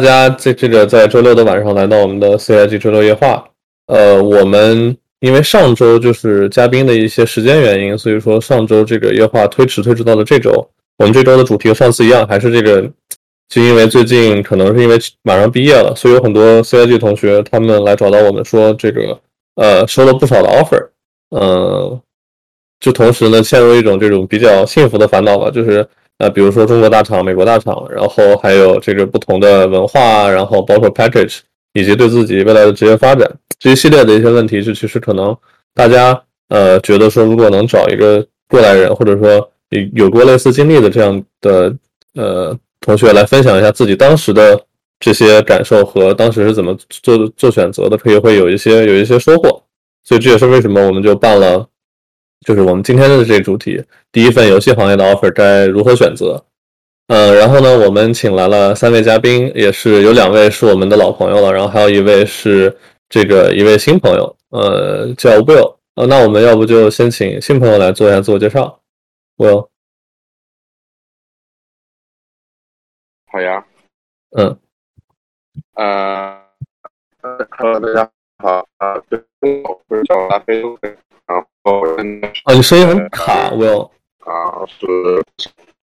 大家这这个在周六的晚上来到我们的 CIG 周六夜话。呃，我们因为上周就是嘉宾的一些时间原因，所以说上周这个夜话推迟推迟到了这周。我们这周的主题和上次一样，还是这个，就因为最近可能是因为马上毕业了，所以有很多 CIG 同学他们来找到我们说，这个呃收了不少的 offer，嗯，就同时呢陷入一种这种比较幸福的烦恼吧，就是呃比如说中国大厂、美国大厂，然后还有这个不同的文化，然后包括 package 以及对自己未来的职业发展这一系列的一些问题，就其实可能大家呃觉得说，如果能找一个过来人，或者说有有过类似经历的这样的呃同学来分享一下自己当时的这些感受和当时是怎么做做选择的，可以会有一些有一些收获。所以这也是为什么我们就办了，就是我们今天的这个主题：第一份游戏行业的 offer 该如何选择？呃，然后呢，我们请来了三位嘉宾，也是有两位是我们的老朋友了，然后还有一位是这个一位新朋友，呃，叫 Will。呃，那我们要不就先请新朋友来做一下自我介绍。Will，好呀，嗯，呃，Hello，大家好，啊，我是叫拉菲，哦，你声音很卡，Will，啊，是，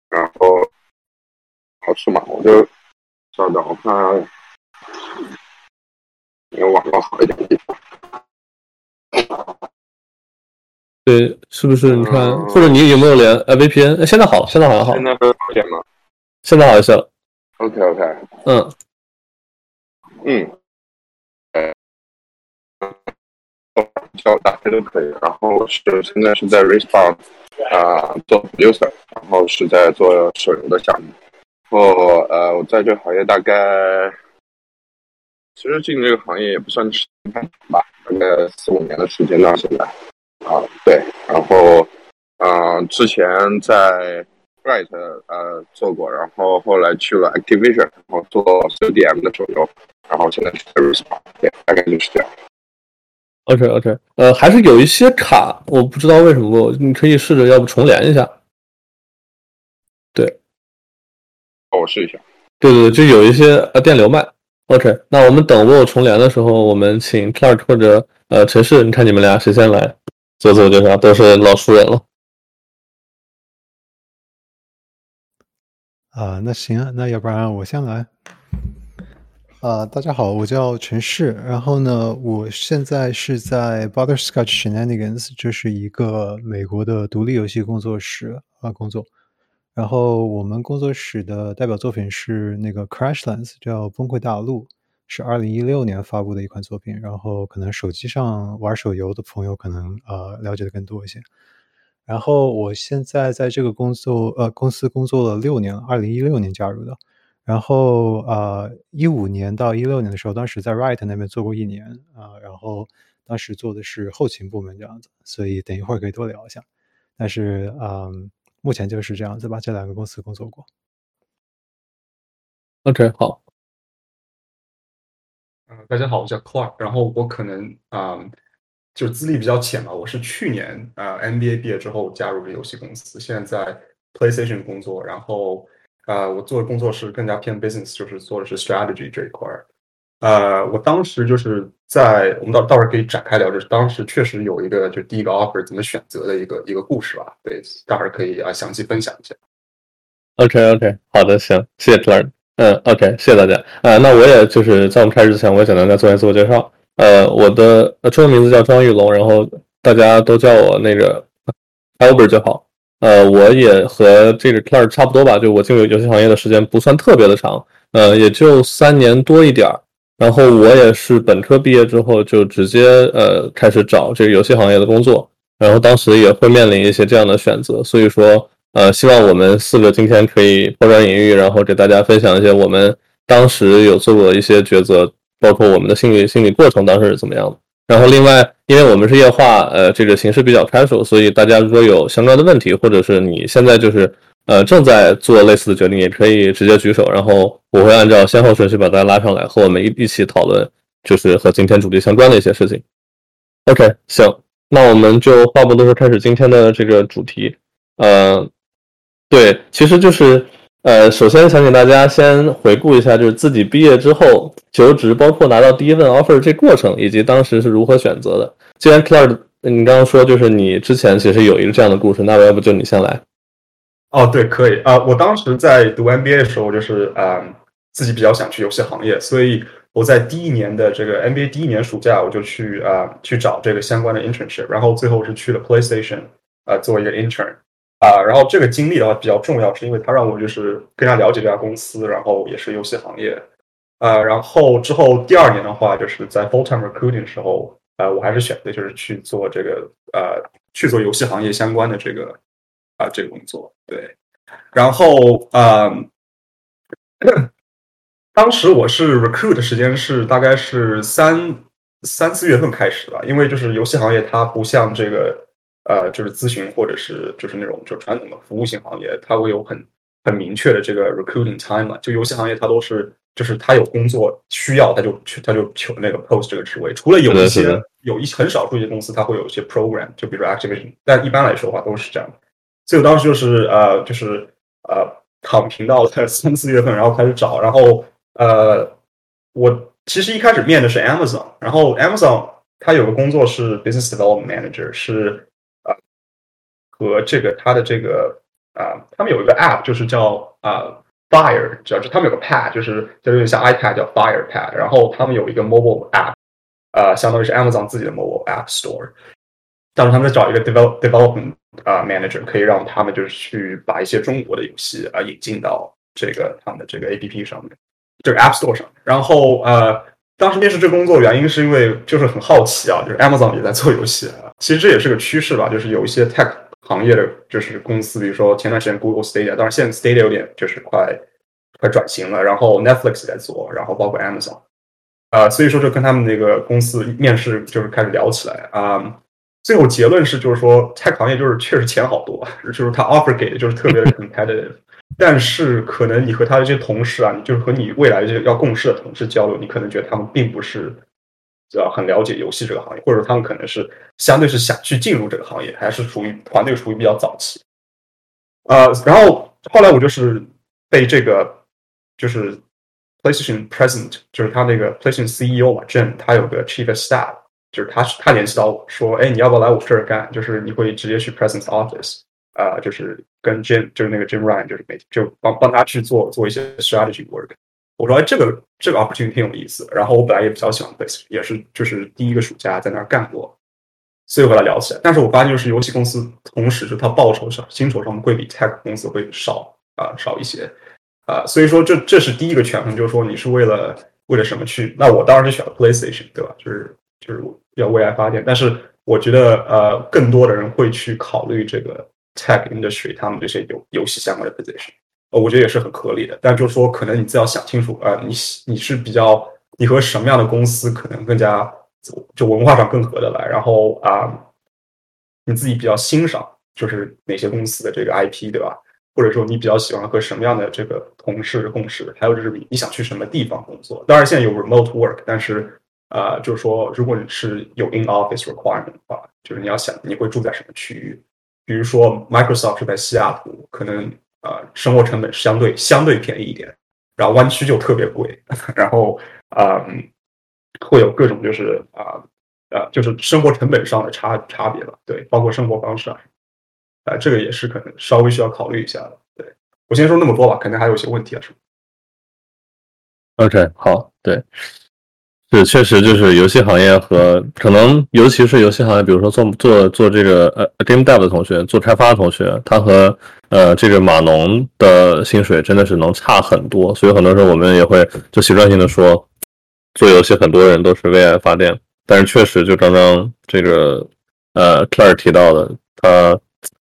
然后，好吃嘛，我就稍等，我看，有网络好一点的地方。对，是不是？你看，或者你有没有连呃 VPN？现在好了，现在好像好。现在不是好点吗？现在好一些了。OK OK。嗯。嗯。叫打开都可以。然后是现在是在 Respawn 啊做 producer，然后是在做手游的项目。然后呃，我在这个行业大概，其实进这个行业也不算时间太长吧，大概四五年的时间到现在。啊，对，然后，嗯，之前在 Right 呃做过，然后后来去了 Activision，然后做 CDM 的手游，然后现在是 Respawn，对，大概就是这样。OK OK，呃，还是有一些卡，我不知道为什么，你可以试着要不重连一下。对，我试一下。对对对，就有一些呃电流脉。OK，那我们等我重连的时候，我们请 Clark 或者呃陈氏，你看你们俩谁先来？做自我介绍都是老熟人了啊，那行啊，那要不然我先来啊。大家好，我叫陈氏，然后呢，我现在是在 Butterscotch Shenanigans，这是一个美国的独立游戏工作室啊工作。然后我们工作室的代表作品是那个 Crashlands，叫崩溃大陆。是二零一六年发布的一款作品，然后可能手机上玩手游的朋友可能呃了解的更多一些。然后我现在在这个工作呃公司工作了六年了，二零一六年加入的。然后呃一五年到一六年的时候，当时在 Right 那边做过一年啊，然后当时做的是后勤部门这样子，所以等一会儿可以多聊一下。但是嗯，目前就是这样子吧，这两个公司工作过。OK，好。嗯，大家好，我叫 Clark，然后我可能啊，就资历比较浅吧，我是去年啊 MBA 毕业之后加入的游戏公司，现在在 PlayStation 工作，然后啊，我做的工作是更加偏 business，就是做的是 strategy 这一块儿。呃，我当时就是在我们到到时候可以展开聊，就是当时确实有一个就第一个 offer 怎么选择的一个一个故事吧，对，待会儿可以啊详细分享一下。OK OK，好的，行，谢谢 Clark。嗯，OK，谢谢大家。呃，那我也就是在我们开始之前，我也简单再做一下自我介绍。呃，我的中文名字叫张玉龙，然后大家都叫我那个 Albert 就好。呃，我也和这个 Clark 差不多吧，就我进入游戏行业的时间不算特别的长，呃，也就三年多一点儿。然后我也是本科毕业之后就直接呃开始找这个游戏行业的工作，然后当时也会面临一些这样的选择，所以说。呃，希望我们四个今天可以抛砖引玉，然后给大家分享一些我们当时有做过的一些抉择，包括我们的心理心理过程当时是怎么样的。然后另外，因为我们是夜话，呃，这个形式比较开 l 所以大家如果有相关的问题，或者是你现在就是呃正在做类似的决定，也可以直接举手，然后我会按照先后顺序把大家拉上来，和我们一一起讨论，就是和今天主题相关的一些事情。OK，行，那我们就话不多说，开始今天的这个主题，呃。对，其实就是呃，首先想请大家先回顾一下，就是自己毕业之后求职，包括拿到第一份 offer 这过程，以及当时是如何选择的。既然 Clark，你刚刚说就是你之前其实有一个这样的故事，那要不就你先来？哦，对，可以啊。我当时在读 MBA 的时候，就是啊，自己比较想去游戏行业，所以我在第一年的这个 MBA 第一年暑假，我就去啊去找这个相关的 internship，然后最后是去了 PlayStation 啊做一个 intern。啊，然后这个经历的话比较重要，是因为它让我就是更加了解这家公司，然后也是游戏行业。呃，然后之后第二年的话，就是在 full time recruiting 的时候，呃，我还是选择就是去做这个呃去做游戏行业相关的这个啊这个工作。对，然后啊，当时我是 recruit 的时间是大概是三三四月份开始的，因为就是游戏行业它不像这个。呃，就是咨询或者是就是那种就传统的服务型行业，它会有很很明确的这个 recruiting time 嘛。就游戏行业，它都是就是它有工作需要，它就去它就求那个 post 这个职位。除了有一些有一很少数一些公司，它会有一些 program，就比如说 Activision，但一般来说的话都是这样。所以我当时就是呃就是呃躺平到了三四月份，然后开始找，然后呃我其实一开始面的是 Amazon，然后 Amazon 它有个工作是 business development manager 是。和这个它的这个啊，他们有一个 app，就是叫啊 Fire，主要是他们有个 pad，就是就有点像 iPad 叫 Fire Pad，然后他们有一个 mobile app，呃，相当于是 Amazon 自己的 mobile app store。当时他们在找一个 develop development 啊 manager，可以让他们就是去把一些中国的游戏啊引进到这个他们的这个 app 上面，这个 app store 上。然后呃，当时面试这个工作原因是因为就是很好奇啊，就是 Amazon 也在做游戏，其实这也是个趋势吧，就是有一些 tech。行业的就是公司，比如说前段时间 Google Stadia，当然现在 Stadia 有点就是快快转型了，然后 Netflix 在做，然后包括 Amazon，啊，所以说就跟他们那个公司面试就是开始聊起来啊，最后结论是就是说 Tech 行业就是确实钱好多，就是他 offer 给的就是特别的 competitive，但是可能你和他的这些同事啊，你就是和你未来这些要共事的同事交流，你可能觉得他们并不是。要很了解游戏这个行业，或者他们可能是相对是想去进入这个行业，还是属于团队属于比较早期。呃，然后后来我就是被这个就是 PlayStation President，就是他那个 PlayStation CEO 嘛，Jim，他有个 Chief Staff，就是他他联系到我说，哎，你要不要来我这儿干？就是你会直接去 President Office，啊，就是跟 Jim，就是那个 Jim Ryan，就是每就帮帮他去做做一些 strategy work。我说，哎，这个这个 opportunity 挺有意思。然后我本来也比较喜欢 Base，也是就是第一个暑假在那儿干过，所以和他聊起来。但是我发现，就是游戏公司同时就它报酬上、薪酬上会比 tech 公司会少啊少一些啊。所以说，这这是第一个权衡，就是说你是为了为了什么去？那我当然是选了 PlayStation，对吧？就是就是要为爱发电。但是我觉得，呃，更多的人会去考虑这个 tech industry 他们这些游游戏相关的 position。呃，我觉得也是很合理的，但就是说，可能你自己要想清楚，呃，你你是比较，你和什么样的公司可能更加就文化上更合得来，然后啊，你自己比较欣赏就是哪些公司的这个 IP，对吧？或者说你比较喜欢和什么样的这个同事共事？还有就是你想去什么地方工作？当然现在有 remote work，但是呃，就是说如果你是有 in office requirement 的话，就是你要想你会住在什么区域？比如说 Microsoft 是在西雅图，可能。呃，生活成本相对相对便宜一点，然后湾区就特别贵，然后啊，会有各种就是啊呃，就是生活成本上的差差别吧，对，包括生活方式啊，啊，这个也是可能稍微需要考虑一下的。对我先说那么多吧，肯定还有一些问题啊，是吗？OK，好，对。对，确实就是游戏行业和可能，尤其是游戏行业，比如说做做做这个呃 game dev 的同学，做开发的同学，他和呃这个码农的薪水真的是能差很多。所以很多时候我们也会就习惯性的说，做游戏很多人都是为爱发电。但是确实，就刚刚这个呃 Clare 提到的，他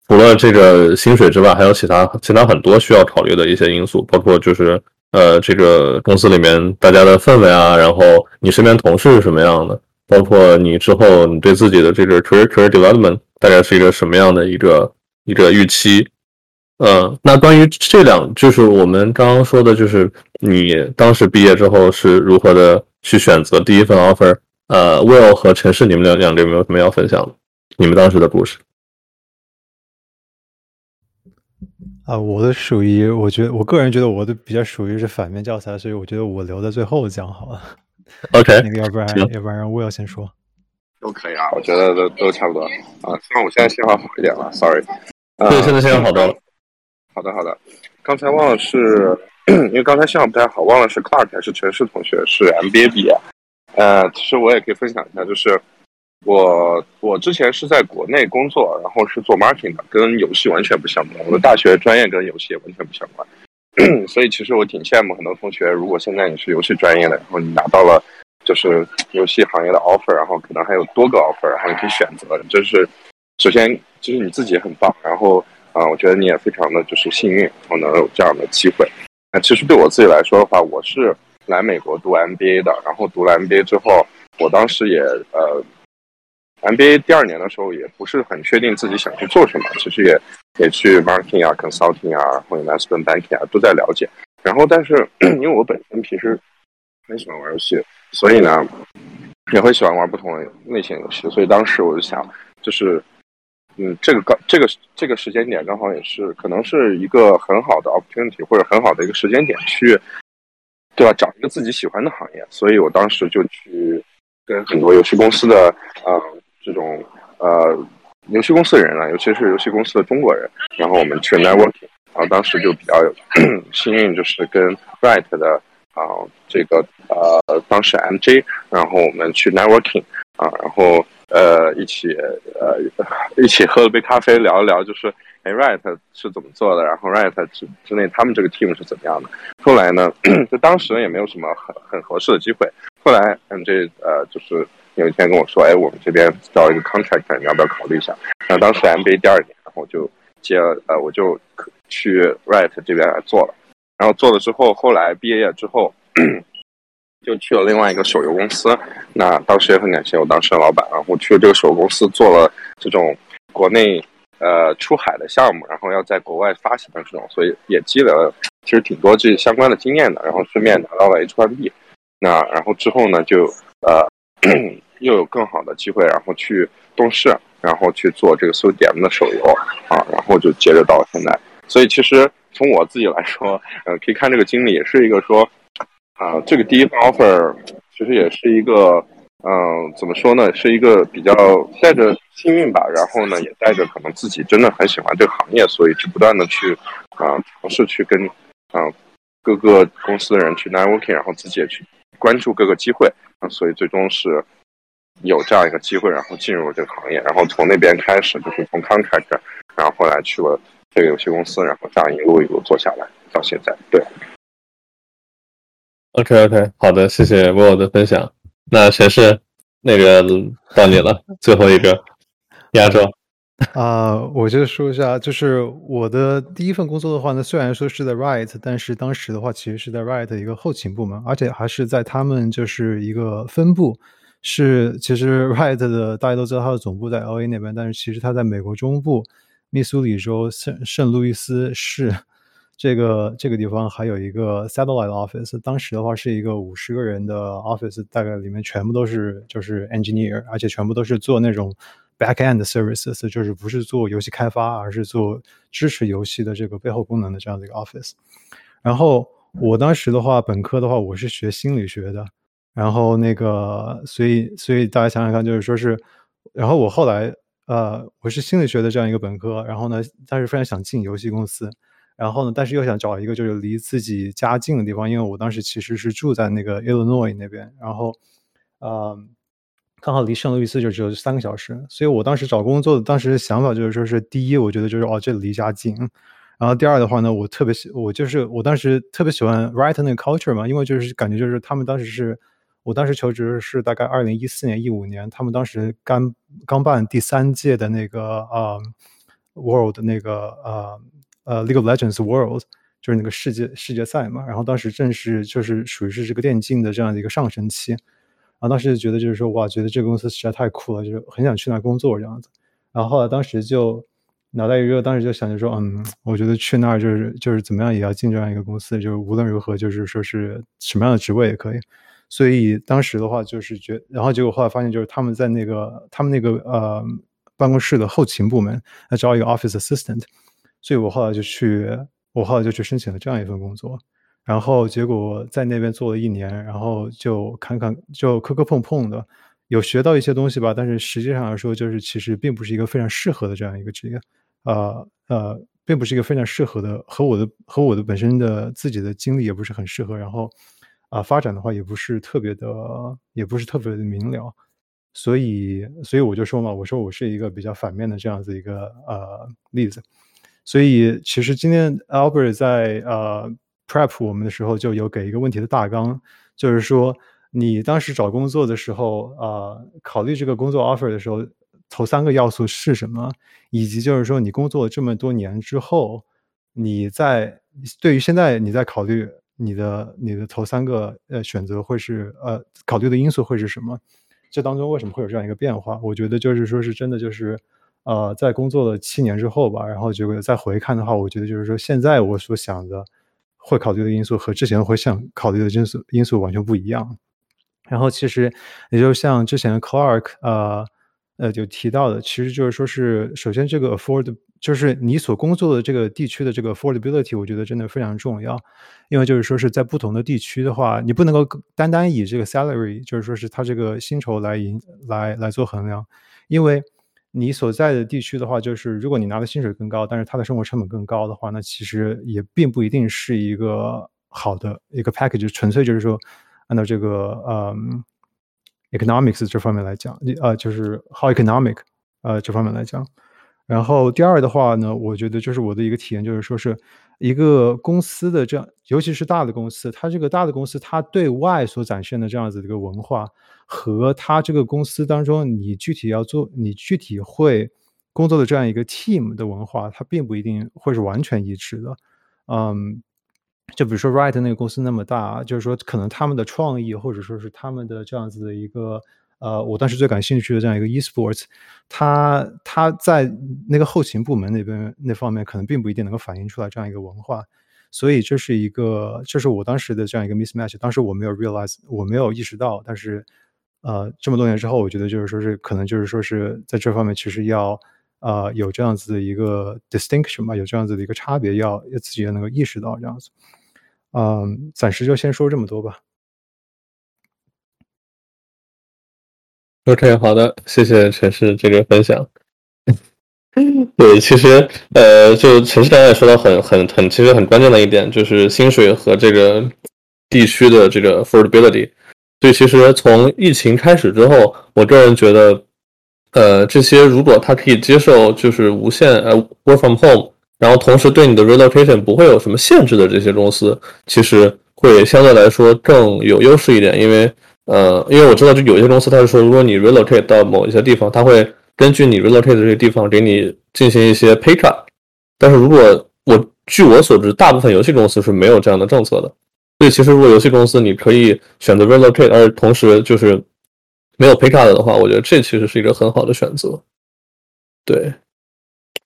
除了这个薪水之外，还有其他其他很多需要考虑的一些因素，包括就是。呃，这个公司里面大家的氛围啊，然后你身边同事是什么样的，包括你之后你对自己的这个 career career development 大概是一个什么样的一个一个预期？嗯，那关于这两，就是我们刚刚说的，就是你当时毕业之后是如何的去选择第一份 offer？呃，Will 和陈氏，你们两两个有没有什么要分享的？你们当时的故事？啊，我的属于，我觉得我个人觉得我的比较属于是反面教材，所以我觉得我留在最后讲好了。OK，那个要不然要不然让 Will 先说。都可以啊，我觉得都都差不多啊。希望我现在信号好一点了，Sorry。对，现在信号好多了。好的好的，刚才忘了是，因为刚才信号不太好，忘了是 Clark 还是陈氏同学是 MBA 毕业。呃，其实我也可以分享一下，就是我我之前是在国内工作，然后是做 marketing 的，跟游戏完全不相关。我的大学专业跟游戏也完全不相关，所以其实我挺羡慕很多同学，如果现在你是游戏专业的，然后你拿到了就是游戏行业的 offer，然后可能还有多个 offer，然后你可以选择。就是首先就是你自己很棒，然后啊，我觉得你也非常的就是幸运，然后能有这样的机会。那其实对我自己来说的话，我是。来美国读 MBA 的，然后读了 MBA 之后，我当时也呃，MBA 第二年的时候也不是很确定自己想去做什么，其实也也去 marketing 啊、consulting 啊或者 investment banking 啊都在了解。然后，但是 因为我本身平时很喜欢玩游戏，所以呢也会喜欢玩不同的类型游戏。所以当时我就想，就是嗯，这个刚这个这个时间点刚好也是可能是一个很好的 opportunity 或者很好的一个时间点去。对吧？找一个自己喜欢的行业，所以我当时就去跟很多游戏公司的呃这种呃游戏公司的人啊，尤其是游戏公司的中国人，然后我们去 networking，然后当时就比较有幸运，就是跟 Right 的啊这个呃当时 MJ，然后我们去 networking 啊，然后呃一起呃一起喝了杯咖啡，聊一聊，就是。哎，Right 是怎么做的？然后 Right 之之内他们这个 team 是怎么样的？后来呢，就当时也没有什么很很合适的机会。后来 MJ 呃，就是有一天跟我说，哎，我们这边招一个 contractor，你要不要考虑一下？那当时 MBA 第二年，然后就接了，呃，我就去 Right 这边来做了。然后做了之后，后来毕业之后，就去了另外一个手游公司。那当时也很感谢我当时的老板，然后去了这个手游公司做了这种国内。呃，出海的项目，然后要在国外发行的这种，所以也积累了其实挺多这相关的经验的，然后顺便拿到了 H1B，那然后之后呢，就呃又有更好的机会，然后去东市，然后去做这个 CDM 的手游啊，然后就接着到现在。所以其实从我自己来说，呃，可以看这个经历，也是一个说啊，这个第一份 offer 其实也是一个。嗯，怎么说呢？是一个比较带着幸运吧，然后呢，也带着可能自己真的很喜欢这个行业，所以去不断的去啊尝试去跟啊各个公司的人去 networking，然后自己也去关注各个机会啊，所以最终是有这样一个机会，然后进入这个行业，然后从那边开始就是从 contractor，然后后来去了这个游戏公司，然后这样一路一路做下来到现在。对，OK OK，好的，谢谢 Will 的分享。那谁是那个到你了？最后一个亚洲啊！我就说一下，就是我的第一份工作的话呢，虽然说是在 Right，但是当时的话其实是在 Right 一个后勤部门，而且还是在他们就是一个分部。是其实 Right 的大家都知道，它的总部在 LA 那边，但是其实它在美国中部密苏里州圣圣路易斯市。这个这个地方还有一个 satellite office，当时的话是一个五十个人的 office，大概里面全部都是就是 engineer，而且全部都是做那种 back end services，就是不是做游戏开发，而是做支持游戏的这个背后功能的这样的一个 office。然后我当时的话，本科的话我是学心理学的，然后那个所以所以大家想想看，就是说是，然后我后来呃我是心理学的这样一个本科，然后呢，但是非常想进游戏公司。然后呢？但是又想找一个就是离自己家近的地方，因为我当时其实是住在那个 Illinois 那边，然后，呃，刚好离圣路易斯就只有三个小时，所以我当时找工作的当时想法就是说是第一，我觉得就是哦这离家近，然后第二的话呢，我特别喜我就是我当时特别喜欢 write 那个 culture 嘛，因为就是感觉就是他们当时是我当时求职是大概二零一四年一五年，他们当时刚刚办第三届的那个呃 World 那个呃。呃，League of Legends World 就是那个世界世界赛嘛，然后当时正是就是属于是这个电竞的这样的一个上升期，然后当时就觉得就是说哇，觉得这个公司实在太酷了，就是很想去那工作这样子。然后后来当时就脑袋一热，当时就想着说，嗯，我觉得去那儿就是就是怎么样也要进这样一个公司，就是无论如何就是说是什么样的职位也可以。所以当时的话就是觉，然后结果后来发现就是他们在那个他们那个呃办公室的后勤部门来招一个 Office Assistant。所以我后来就去，我后来就去申请了这样一份工作，然后结果在那边做了一年，然后就坎坎就磕磕碰碰的，有学到一些东西吧，但是实际上来说，就是其实并不是一个非常适合的这样一个职业，呃呃，并不是一个非常适合的，和我的和我的本身的自己的经历也不是很适合，然后啊发展的话也不是特别的，也不是特别的明了。所以，所以我就说嘛，我说我是一个比较反面的这样子一个呃例子。所以，其实今天 Albert 在呃 prep 我们的时候，就有给一个问题的大纲，就是说你当时找工作的时候啊，考虑这个工作 offer 的时候，头三个要素是什么？以及就是说你工作了这么多年之后，你在对于现在你在考虑你的你的头三个呃选择会是呃考虑的因素会是什么？这当中为什么会有这样一个变化？我觉得就是说是真的，就是呃，在工作了七年之后吧，然后结果再回看的话，我觉得就是说现在我所想的会考虑的因素和之前会想考虑的因素因素完全不一样。然后其实也就像之前 Clark 呃呃就提到的，其实就是说是首先这个 afford。就是你所工作的这个地区的这个 affordability，我觉得真的非常重要，因为就是说是在不同的地区的话，你不能够单单以这个 salary，就是说是他这个薪酬来引来来做衡量，因为你所在的地区的话，就是如果你拿的薪水更高，但是他的生活成本更高的话，那其实也并不一定是一个好的一个 package，纯粹就是说按照这个嗯 economics 这方面来讲，你呃就是 how economic 呃这方面来讲。然后第二的话呢，我觉得就是我的一个体验，就是说是一个公司的这样，尤其是大的公司，它这个大的公司，它对外所展现的这样子的一个文化，和它这个公司当中你具体要做，你具体会工作的这样一个 team 的文化，它并不一定会是完全一致的。嗯，就比如说 Right 那个公司那么大，就是说可能他们的创意或者说是他们的这样子的一个。呃，我当时最感兴趣的这样一个 eSports，它它在那个后勤部门那边那方面可能并不一定能够反映出来这样一个文化，所以这是一个，这是我当时的这样一个 mismatch。当时我没有 realize，我没有意识到，但是呃，这么多年之后，我觉得就是说是可能就是说是在这方面其实要呃有这样子的一个 distinction 吧，有这样子的一个差别，要要自己要能够意识到这样子。嗯，暂时就先说这么多吧。OK，好的，谢谢陈氏这个分享。对，其实呃，就陈氏刚才也说到很很很，其实很关键的一点就是薪水和这个地区的这个 affordability。所以其实从疫情开始之后，我个人觉得，呃，这些如果他可以接受就是无限呃 work from home，然后同时对你的 relocation 不会有什么限制的这些公司，其实会相对来说更有优势一点，因为。呃，因为我知道，就有些公司，他是说，如果你 relocate 到某一些地方，他会根据你 relocate 的这个地方给你进行一些 pay cut。但是如果我据我所知，大部分游戏公司是没有这样的政策的。所以其实如果游戏公司你可以选择 relocate，而同时就是没有 pay cut 的话，我觉得这其实是一个很好的选择。对。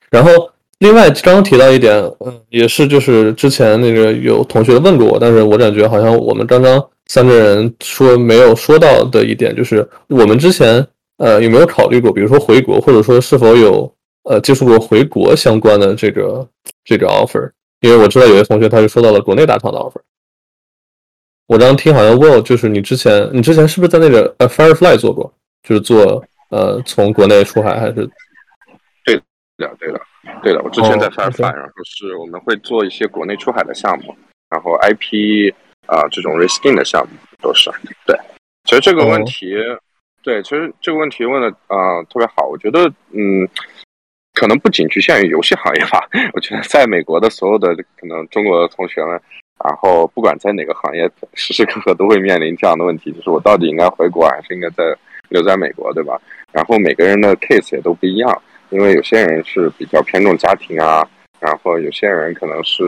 然后另外刚刚提到一点，嗯，也是就是之前那个有同学问过我，但是我感觉好像我们刚刚。三个人说没有说到的一点就是，我们之前呃有没有考虑过，比如说回国，或者说是否有呃接触过回国相关的这个这个 offer？因为我知道有些同学他就说到了国内大厂的 offer。我刚刚听好像问，就是你之前你之前是不是在那个呃 Firefly 做过？就是做呃从国内出海还是？对的，对的，对的。我之前在 Firefly，然后是我们会做一些国内出海的项目，然后 IP。啊，这种 risking 的项目都是对。其实这个问题，对，其实这个问题问的啊特别好。我觉得，嗯，可能不仅局限于游戏行业吧。我觉得在美国的所有的可能中国的同学们，然后不管在哪个行业，时时刻刻都会面临这样的问题，就是我到底应该回国还是应该在留在美国，对吧？然后每个人的 case 也都不一样，因为有些人是比较偏重家庭啊。然后有些人可能是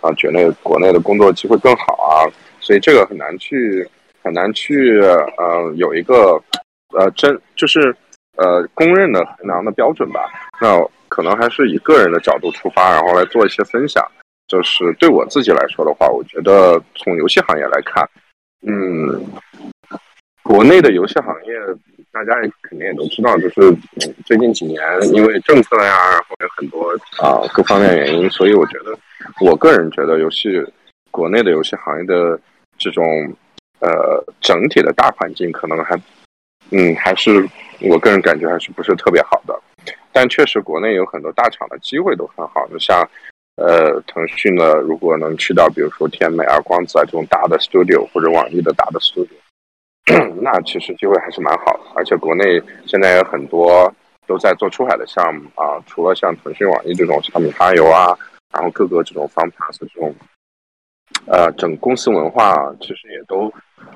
啊，觉得国内的工作机会更好啊，所以这个很难去很难去呃有一个呃真就是呃公认的衡量的标准吧。那可能还是以个人的角度出发，然后来做一些分享。就是对我自己来说的话，我觉得从游戏行业来看，嗯，国内的游戏行业大家肯定也都知道，就是最近几年因为政策呀，或者有很多啊各方面原因，所以我觉得，我个人觉得游戏国内的游戏行业的这种呃整体的大环境可能还嗯还是我个人感觉还是不是特别好的，但确实国内有很多大厂的机会都很好，就像呃腾讯呢，如果能去到比如说天美啊、光子啊这种大的 studio 或者网易的大的 studio。那其实机会还是蛮好的，而且国内现在有很多都在做出海的项目啊，除了像腾讯、网易这种小米哈游啊，然后各个这种方 pass 这种，呃，整公司文化其实也都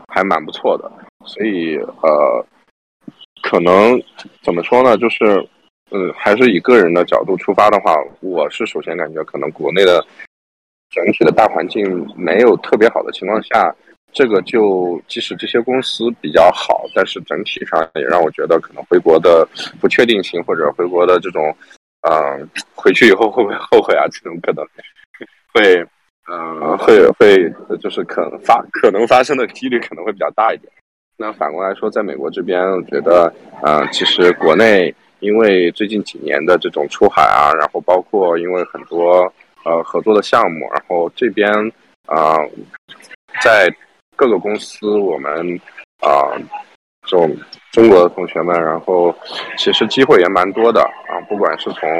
还蛮不错的。所以呃，可能怎么说呢，就是嗯，还是以个人的角度出发的话，我是首先感觉可能国内的整体的大环境没有特别好的情况下。这个就即使这些公司比较好，但是整体上也让我觉得可能回国的不确定性或者回国的这种，嗯，回去以后会不会后悔啊？这种可能会，嗯，会会就是可能发可能发生的几率可能会比较大一点。那反过来说，在美国这边，我觉得，嗯，其实国内因为最近几年的这种出海啊，然后包括因为很多呃合作的项目，然后这边啊在。各个公司，我们啊，这种中国的同学们，然后其实机会也蛮多的啊，不管是从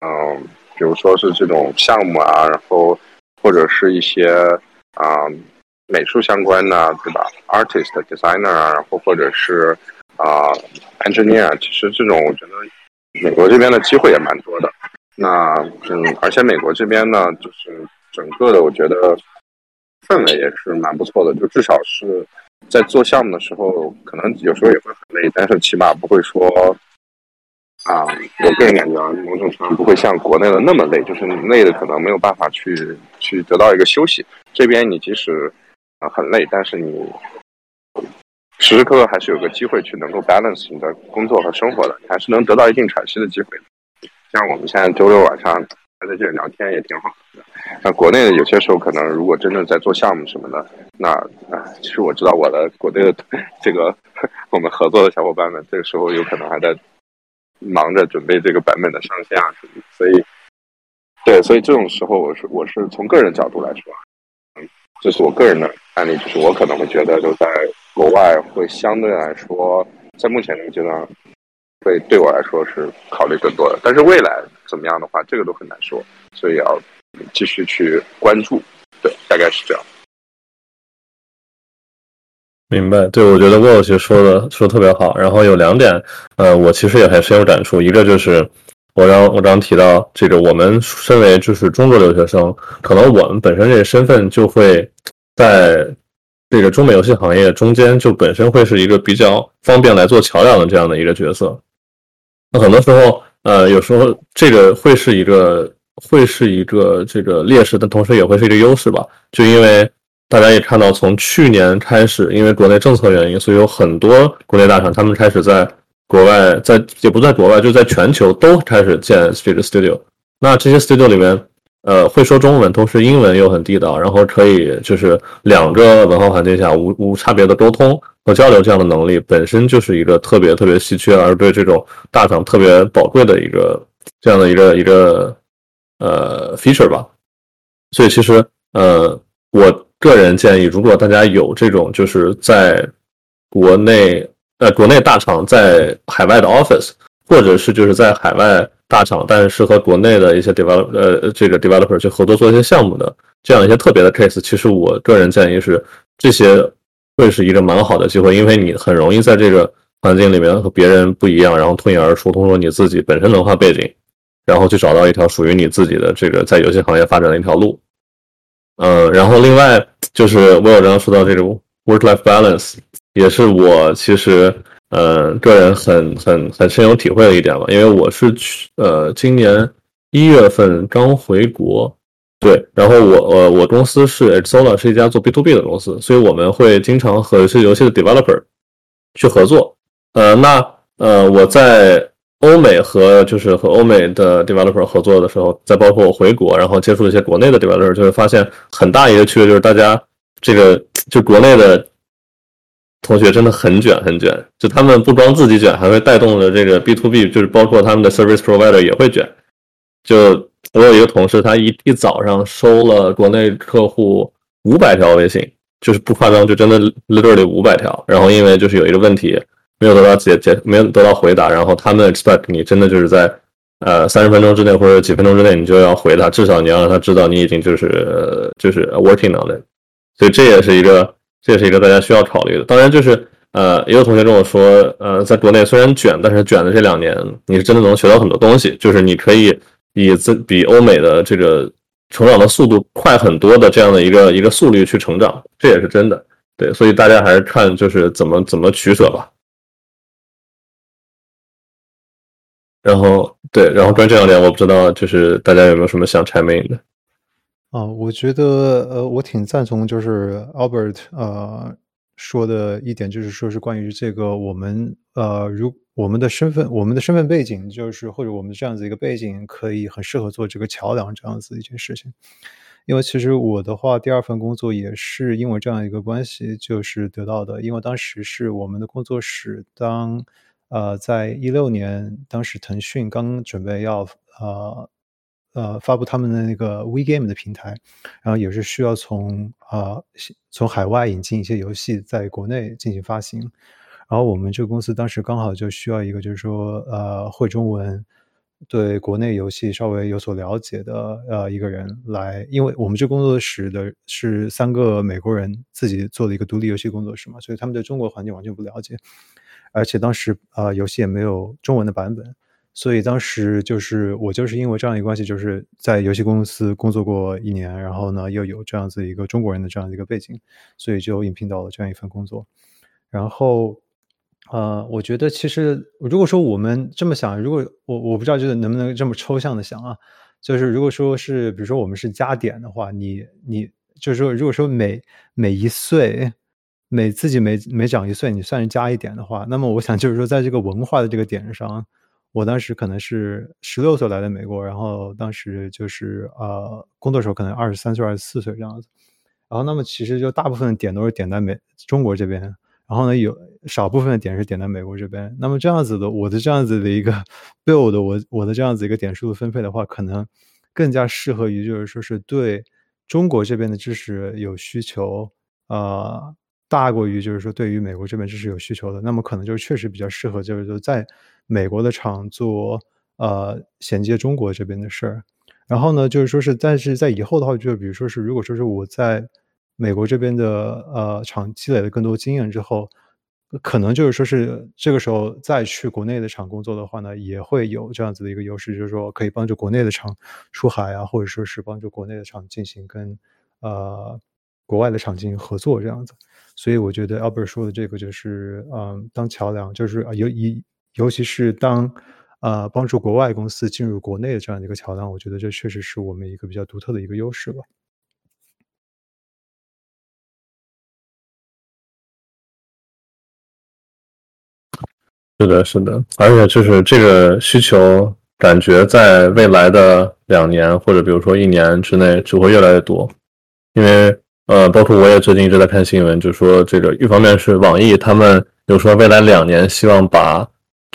嗯，比如说是这种项目啊，然后或者是一些啊美术相关的，对吧？artist designer 啊，然后或者是啊 engineer，其实这种我觉得美国这边的机会也蛮多的。那嗯，而且美国这边呢，就是整个的，我觉得。氛围也是蛮不错的，就至少是在做项目的时候，可能有时候也会很累，但是起码不会说啊，我个人感觉啊，某种程度上不会像国内的那么累，就是累的可能没有办法去去得到一个休息。这边你即使啊很累，但是你时时刻刻还是有个机会去能够 balance 你的工作和生活的，还是能得到一定喘息的机会。像我们现在周六晚上。在这里聊天也挺好的。那国内的有些时候，可能如果真正在做项目什么的，那啊，其实我知道我的国内的这个我们合作的小伙伴们，这个时候有可能还在忙着准备这个版本的上线啊什么。所以，对，所以这种时候，我是我是从个人角度来说，嗯，这是我个人的案例，就是我可能会觉得，就在国外会相对来说，在目前这个阶段。会对我来说是考虑更多的，但是未来怎么样的话，这个都很难说，所以要继续去关注。对，大概是这样。明白，对我觉得沃沃其实说的说特别好。然后有两点，呃，我其实也很深有感触。一个就是我刚我刚刚提到这个，我们身为就是中国留学生，可能我们本身这个身份就会在这个中美游戏行业中间，就本身会是一个比较方便来做桥梁的这样的一个角色。那很多时候，呃，有时候这个会是一个会是一个这个劣势，但同时也会是一个优势吧。就因为大家也看到，从去年开始，因为国内政策原因，所以有很多国内大厂他们开始在国外，在也不在国外，就在全球都开始建这个 studio。那这些 studio 里面，呃，会说中文，同时英文又很地道，然后可以就是两个文化环境下无无差别的沟通。和交流这样的能力本身就是一个特别特别稀缺，而对这种大厂特别宝贵的一个这样的一个一个呃 feature 吧。所以其实呃，我个人建议，如果大家有这种就是在国内呃国内大厂在海外的 office，或者是就是在海外大厂，但是和国内的一些 develop 呃这个 developer 去合作做一些项目的这样一些特别的 case，其实我个人建议是这些。会是一个蛮好的机会，因为你很容易在这个环境里面和别人不一样，然后脱颖而出，通过你自己本身文化背景，然后去找到一条属于你自己的这个在游戏行业发展的一条路。嗯，然后另外就是我有刚刚说到这个 work-life balance，也是我其实呃个人很很很深有体会的一点吧，因为我是去呃今年一月份刚回国。对，然后我呃，我公司是 Exola，是一家做 B to B 的公司，所以我们会经常和一些游戏的 developer 去合作。呃，那呃，我在欧美和就是和欧美的 developer 合作的时候，再包括我回国，然后接触一些国内的 developer，就会发现很大一个区别就是大家这个就国内的同学真的很卷很卷，就他们不光自己卷，还会带动了这个 B to B，就是包括他们的 service provider 也会卷。就我有一个同事，他一一早上收了国内客户五百条微信，就是不夸张，就真的 literally 五百条。然后因为就是有一个问题没有得到解解，没有得到回答，然后他们 expect 你真的就是在呃三十分钟之内或者几分钟之内你就要回答，至少你要让他知道你已经就是就是 working on it。所以这也是一个这也是一个大家需要考虑的。当然就是呃，也有同学跟我说，呃，在国内虽然卷，但是卷的这两年你是真的能学到很多东西，就是你可以。以自比欧美的这个成长的速度快很多的这样的一个一个速率去成长，这也是真的。对，所以大家还是看就是怎么怎么取舍吧。然后对，然后关于这两点，我不知道就是大家有没有什么想拆明的？啊，我觉得呃，我挺赞同就是 Albert 呃说的一点，就是说是关于这个我们呃如。我们的身份，我们的身份背景，就是或者我们这样子一个背景，可以很适合做这个桥梁这样子一件事情。因为其实我的话，第二份工作也是因为这样一个关系，就是得到的。因为当时是我们的工作室，当呃，在一六年，当时腾讯刚准备要呃呃发布他们的那个 WeGame 的平台，然后也是需要从啊从海外引进一些游戏，在国内进行发行。然后我们这个公司当时刚好就需要一个，就是说，呃，会中文，对国内游戏稍微有所了解的，呃，一个人来，因为我们这工作室的是三个美国人自己做的一个独立游戏工作室嘛，所以他们对中国环境完全不了解，而且当时啊，游戏也没有中文的版本，所以当时就是我就是因为这样一个关系，就是在游戏公司工作过一年，然后呢又有这样子一个中国人的这样的一个背景，所以就应聘到了这样一份工作，然后。呃，我觉得其实如果说我们这么想，如果我我不知道就是能不能这么抽象的想啊，就是如果说是比如说我们是加点的话，你你就是说如果说每每一岁每自己每每长一岁，你算是加一点的话，那么我想就是说在这个文化的这个点上，我当时可能是十六岁来的美国，然后当时就是呃工作时候可能二十三岁二十四岁这样子，然后那么其实就大部分点都是点在美中国这边。然后呢，有少部分的点是点在美国这边。那么这样子的，我的这样子的一个 build，我我的这样子一个点数的分配的话，可能更加适合于就是说是对中国这边的知识有需求，呃，大过于就是说对于美国这边知识有需求的。那么可能就确实比较适合就是说在美国的厂做呃衔接中国这边的事儿。然后呢，就是说是但是在以后的话，就比如说是如果说是我在。美国这边的呃厂积累了更多经验之后，可能就是说是这个时候再去国内的厂工作的话呢，也会有这样子的一个优势，就是说可以帮助国内的厂出海啊，或者说是帮助国内的厂进行跟呃国外的厂进行合作这样子。所以我觉得 Albert 说的这个就是嗯，当桥梁，就是尤尤尤其是当呃帮助国外公司进入国内的这样的一个桥梁，我觉得这确实是我们一个比较独特的一个优势吧。是的，是的，而且就是这个需求，感觉在未来的两年或者比如说一年之内，只会越来越多。因为呃，包括我也最近一直在看新闻，就说这个一方面是网易他们有说未来两年希望把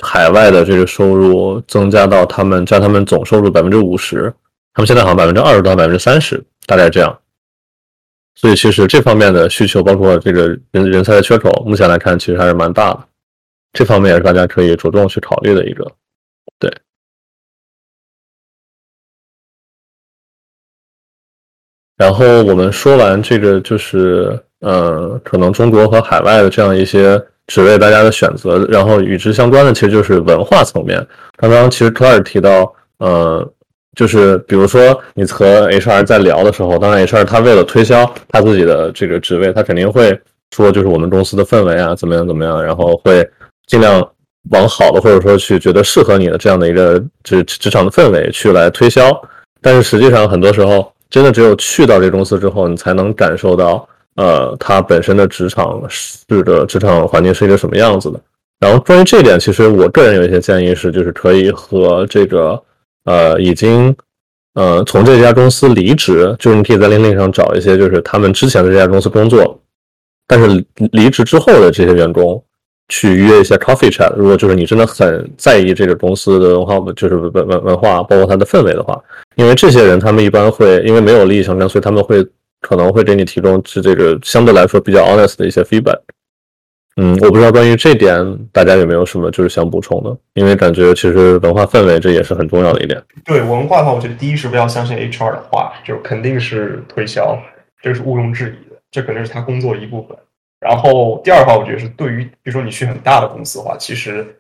海外的这个收入增加到他们占他们总收入百分之五十，他们现在好像百分之二十到百分之三十，大概这样。所以其实这方面的需求，包括这个人人才的缺口，目前来看其实还是蛮大的。这方面也是大家可以着重去考虑的一个，对。然后我们说完这个，就是呃，可能中国和海外的这样一些职位，大家的选择，然后与之相关的，其实就是文化层面。刚刚其实 Clare 提到，呃，就是比如说你和 HR 在聊的时候，当然 HR 他为了推销他自己的这个职位，他肯定会说，就是我们公司的氛围啊，怎么样怎么样，然后会。尽量往好的，或者说去觉得适合你的这样的一个职职场的氛围去来推销，但是实际上很多时候，真的只有去到这公司之后，你才能感受到，呃，它本身的职场是的职场环境是一个什么样子的。然后关于这点，其实我个人有一些建议是，就是可以和这个呃已经呃从这家公司离职，就是你可以在 LinkedIn 上找一些就是他们之前的这家公司工作，但是离职之后的这些员工。去约一些 coffee chat。如果就是你真的很在意这个公司的文化，就是文文文化，包括它的氛围的话，因为这些人他们一般会因为没有利益相关，所以他们会可能会给你提供是这个相对来说比较 honest 的一些 feedback。嗯，我不知道关于这点大家有没有什么就是想补充的，因为感觉其实文化氛围这也是很重要的一点。对文化的话，我觉得第一是不要相信 HR 的话，就肯定是推销，这是毋庸置疑的，这肯定是他工作的一部分。然后第二的话，我觉得是对于比如说你去很大的公司的话，其实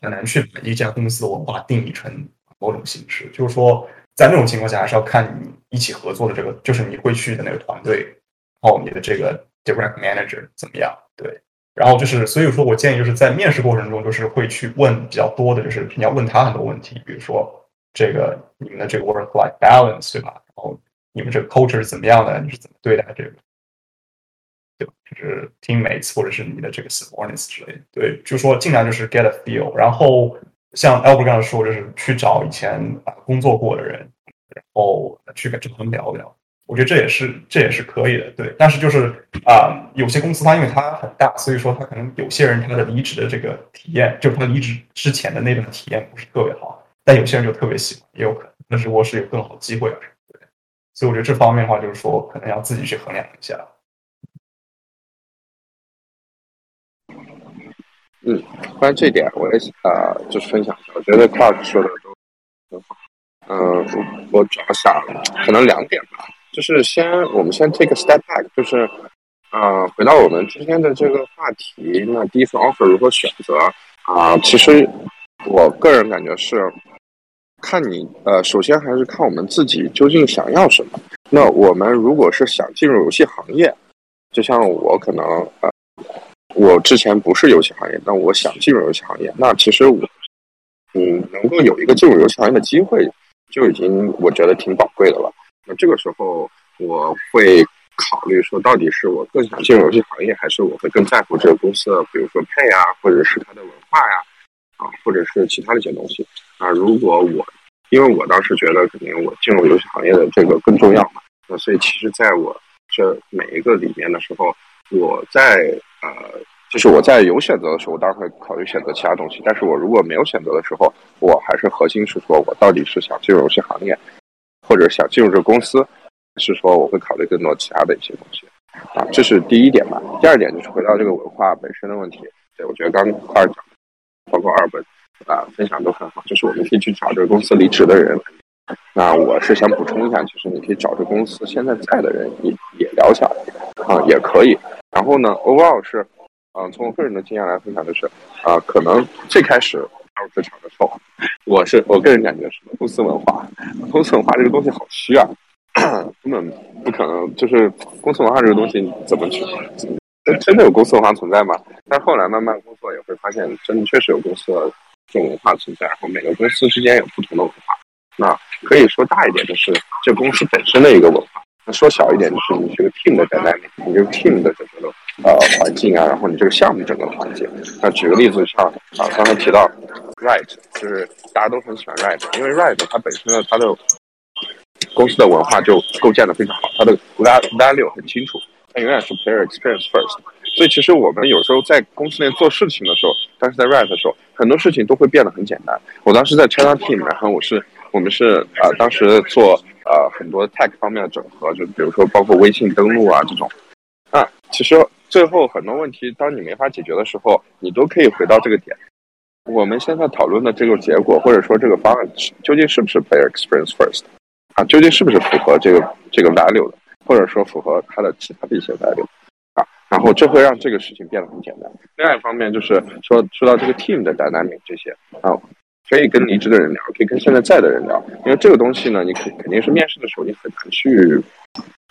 很难去把一家公司的文化定义成某种形式，就是说在那种情况下，还是要看你一起合作的这个，就是你会去的那个团队，然后你的这个 direct manager 怎么样，对。然后就是，所以说我建议就是在面试过程中，就是会去问比较多的，就是你要问他很多问题，比如说这个你们的这个 work-life balance 对吧？然后你们这个 culture 是怎么样的？你是怎么对待这个？对吧？就是 teammates 或者是你的这个 subordinates 之类的。对，就说尽量就是 get a feel。然后像 Albert 刚才说，就是去找以前工作过的人，然后去跟他们聊一聊。我觉得这也是这也是可以的，对。但是就是啊，有些公司它因为它很大，所以说它可能有些人他的离职的这个体验，就是他离职之前的那段体验不是特别好。但有些人就特别喜欢，也有可能。但是我是有更好的机会啊，对。所以我觉得这方面的话，就是说可能要自己去衡量一下。嗯，关于这点，我也啊，就是分享一下。我觉得 Clark 说的都很好。嗯，我主要想可能两点吧。就是先，我们先 take a step back，就是，呃，回到我们今天的这个话题。那第一份 offer 如何选择啊？其实我个人感觉是，看你，呃，首先还是看我们自己究竟想要什么。那我们如果是想进入游戏行业，就像我可能，呃，我之前不是游戏行业，但我想进入游戏行业，那其实我，嗯，能够有一个进入游戏行业的机会，就已经我觉得挺宝贵的了。那这个时候，我会考虑说，到底是我更想进入游戏行业，还是我会更在乎这个公司的，比如说配啊，或者是它的文化呀，啊，或者是其他的一些东西啊。如果我，因为我当时觉得肯定我进入游戏行业的这个更重要嘛，那所以其实在我这每一个里面的时候，我在呃，就是我在有选择的时候，我当然会考虑选择其他东西。但是我如果没有选择的时候，我还是核心是说我到底是想进入游戏行业。或者想进入这个公司，是说我会考虑更多其他的一些东西，啊，这是第一点吧。第二点就是回到这个文化本身的问题。对我觉得刚二讲，包括二本啊分享都很好，就是我们可以去找这个公司离职的人。那我是想补充一下，其实你可以找这公司现在在的人也也聊一下，啊，也可以。然后呢，overall 是，嗯，从我个人的经验来分享，就是啊，可能最开始加入职场的时候。我是我个人感觉是公司文化，公司文化这个东西好虚啊，根本不可能。就是公司文化这个东西怎么去？真的有公司文化存在吗？但后来慢慢工作也会发现，真的确实有公司的这种文化存在。然后每个公司之间有不同的文化。那可以说大一点，就是这公司本身的一个文化。那说小一点，就是你这个 team 的在哪里你这个 team 的整个的呃环境啊，然后你这个项目整个的环境。那举个例子，像啊刚才提到。Right，就是大家都很喜欢 Right，因为 Right 它本身的它的公司的文化就构建的非常好，它的 value 很清楚，它永远是 player experience first。所以其实我们有时候在公司内做事情的时候，但是在 Right 的时候，很多事情都会变得很简单。我当时在 China Team，然后我是我们是呃当时做呃很多 tech 方面的整合，就比如说包括微信登录啊这种。啊，其实最后很多问题，当你没法解决的时候，你都可以回到这个点。我们现在讨论的这个结果，或者说这个方案，究竟是不是 player experience first 啊？究竟是不是符合这个这个 value 的，或者说符合它的其他的一些 value 啊？然后这会让这个事情变得很简单。另外一方面就是说，说到这个 team 的 dynamic 这些啊，可以跟离职的人聊，可以跟现在在的人聊，因为这个东西呢，你肯肯定是面试的时候你很难去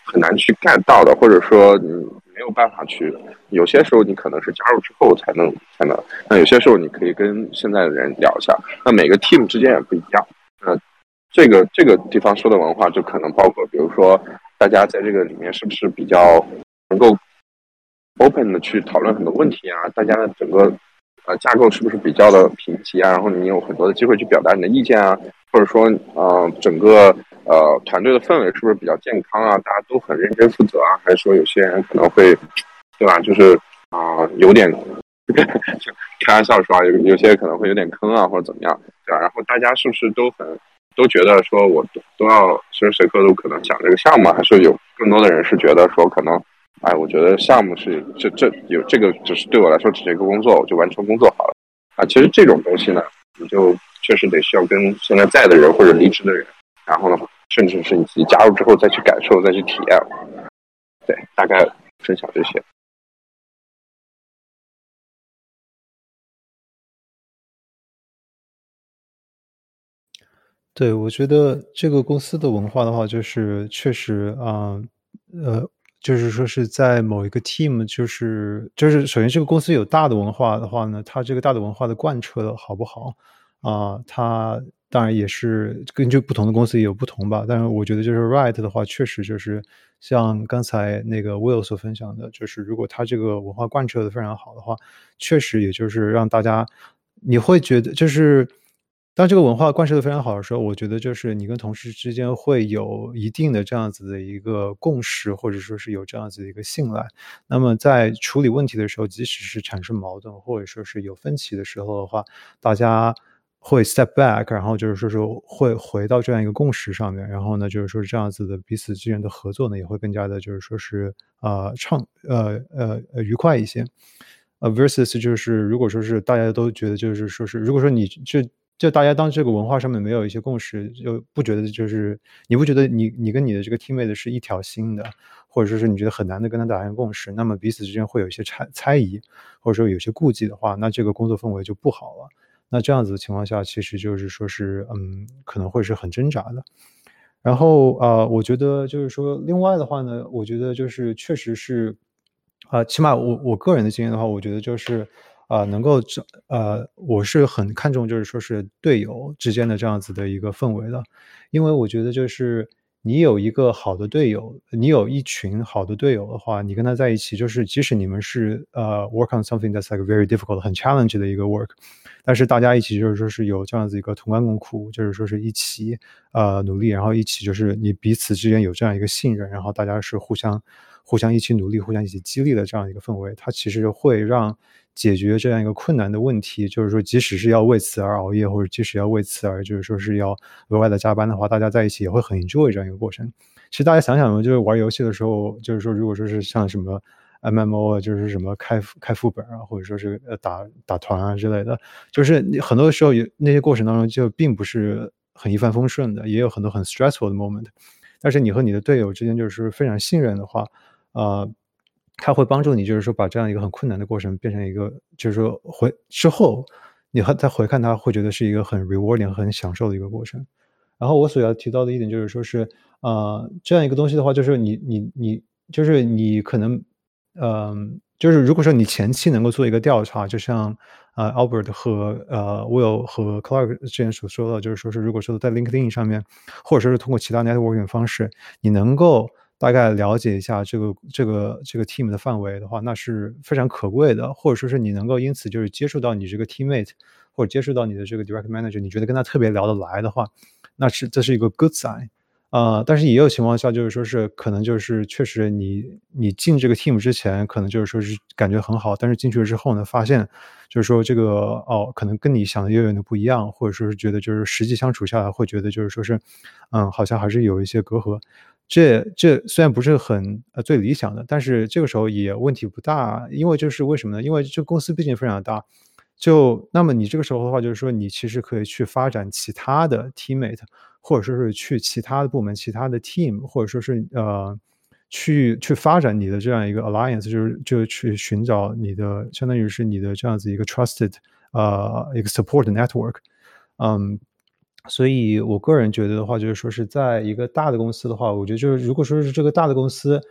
很难去 get 到的，或者说你。没有办法去，有些时候你可能是加入之后才能才能，那有些时候你可以跟现在的人聊一下，那每个 team 之间也不一样，那这个这个地方说的文化就可能包括，比如说大家在这个里面是不是比较能够 open 的去讨论很多问题啊，大家的整个呃架构是不是比较的平齐啊，然后你有很多的机会去表达你的意见啊，或者说呃整个。呃，团队的氛围是不是比较健康啊？大家都很认真负责啊？还是说有些人可能会，对吧？就是啊，有点 开玩笑说啊，有有些可能会有点坑啊，或者怎么样，对吧？然后大家是不是都很都觉得说我都要时时刻刻都可能想这个项目，还是有更多的人是觉得说可能，哎，我觉得项目是这这有这个只是对我来说只是一个工作，我就完成工作好了啊。其实这种东西呢，你就确实得需要跟现在在的人或者离职的人，然后呢，甚至是你自己加入之后再去感受、再去体验。对，大概分享这些。对，我觉得这个公司的文化的话，就是确实啊，呃，就是说是在某一个 team，就是就是首先这个公司有大的文化的话呢，它这个大的文化的贯彻的好不好啊？它当然也是根据不同的公司也有不同吧。但是我觉得就是 right 的话，确实就是像刚才那个 Will 所分享的，就是如果他这个文化贯彻的非常好的话，确实也就是让大家你会觉得就是。当这个文化贯彻的非常好的时候，我觉得就是你跟同事之间会有一定的这样子的一个共识，或者说是有这样子的一个信赖。那么在处理问题的时候，即使是产生矛盾或者说是有分歧的时候的话，大家会 step back，然后就是说是会回到这样一个共识上面。然后呢，就是说是这样子的彼此之间的合作呢，也会更加的，就是说是呃畅呃呃呃愉快一些。呃，versus 就是如果说是大家都觉得就是说是如果说你就就大家当这个文化上面没有一些共识，就不觉得就是你不觉得你你跟你的这个 teammate 是一条心的，或者说是你觉得很难的跟他达成共识，那么彼此之间会有一些猜猜疑，或者说有些顾忌的话，那这个工作氛围就不好了。那这样子的情况下，其实就是说是嗯，可能会是很挣扎的。然后啊，我觉得就是说，另外的话呢，我觉得就是确实是啊，起码我我个人的经验的话，我觉得就是。啊，能够这呃，我是很看重，就是说是队友之间的这样子的一个氛围的，因为我觉得就是你有一个好的队友，你有一群好的队友的话，你跟他在一起，就是即使你们是呃 work on something that's like very difficult 很 challenge 的一个 work，但是大家一起就是说是有这样子一个同甘共苦，就是说是一起呃努力，然后一起就是你彼此之间有这样一个信任，然后大家是互相互相一起努力，互相一起激励的这样一个氛围，它其实会让。解决这样一个困难的问题，就是说，即使是要为此而熬夜，或者即使要为此而就是说是要额外的加班的话，大家在一起也会很 enjoy 这样一个过程。其实大家想想，就是玩游戏的时候，就是说，如果说是像什么 MMO 啊，就是什么开开副本啊，或者说是呃打打团啊之类的，就是你很多时候有那些过程当中就并不是很一帆风顺的，也有很多很 stressful 的 moment。但是你和你的队友之间就是非常信任的话，啊。他会帮助你，就是说把这样一个很困难的过程变成一个，就是说回之后，你和再回看，他会觉得是一个很 rewarding、很享受的一个过程。然后我所要提到的一点就是说是，呃，这样一个东西的话，就是你你你，就是你可能，嗯，就是如果说你前期能够做一个调查，就像呃 Albert 和呃 Will 和 Clark 之前所说的，就是说是如果说在 LinkedIn 上面，或者说是通过其他 networking 方式，你能够。大概了解一下这个这个这个 team 的范围的话，那是非常可贵的，或者说是你能够因此就是接触到你这个 teammate，或者接触到你的这个 direct manager，你觉得跟他特别聊得来的话，那是这是一个 good sign，啊，但是也有情况下就是说是可能就是确实你你进这个 team 之前可能就是说是感觉很好，但是进去了之后呢，发现就是说这个哦，可能跟你想的有点不一样，或者说是觉得就是实际相处下来会觉得就是说是嗯，好像还是有一些隔阂。这这虽然不是很呃最理想的，但是这个时候也问题不大，因为就是为什么呢？因为这公司毕竟非常大，就那么你这个时候的话，就是说你其实可以去发展其他的 teammate，或者说是去其他的部门、其他的 team，或者说是呃去去发展你的这样一个 alliance，就是就去寻找你的相当于是你的这样子一个 trusted 呃一个 support network，嗯。所以，我个人觉得的话，就是说是在一个大的公司的话，我觉得就是，如果说是这个大的公司，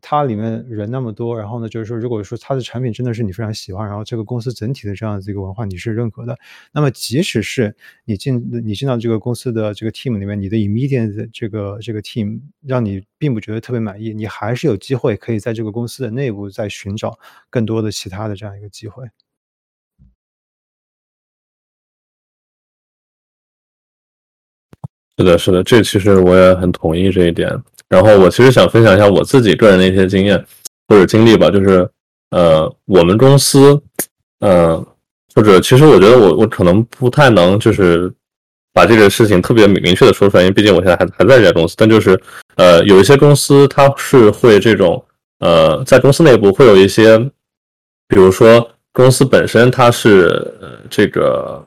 它里面人那么多，然后呢，就是说，如果说它的产品真的是你非常喜欢，然后这个公司整体的这样子一个文化你是认可的，那么即使是你进你进到这个公司的这个 team 里面，你的 immediate 这个这个 team 让你并不觉得特别满意，你还是有机会可以在这个公司的内部再寻找更多的其他的这样一个机会。是的，是的，这其实我也很同意这一点。然后我其实想分享一下我自己个人的一些经验或者经历吧，就是呃，我们公司嗯，或者其实我觉得我我可能不太能就是把这个事情特别明确的说出来，因为毕竟我现在还还在这家公司。但就是呃，有一些公司它是会这种呃，在公司内部会有一些，比如说公司本身它是呃这个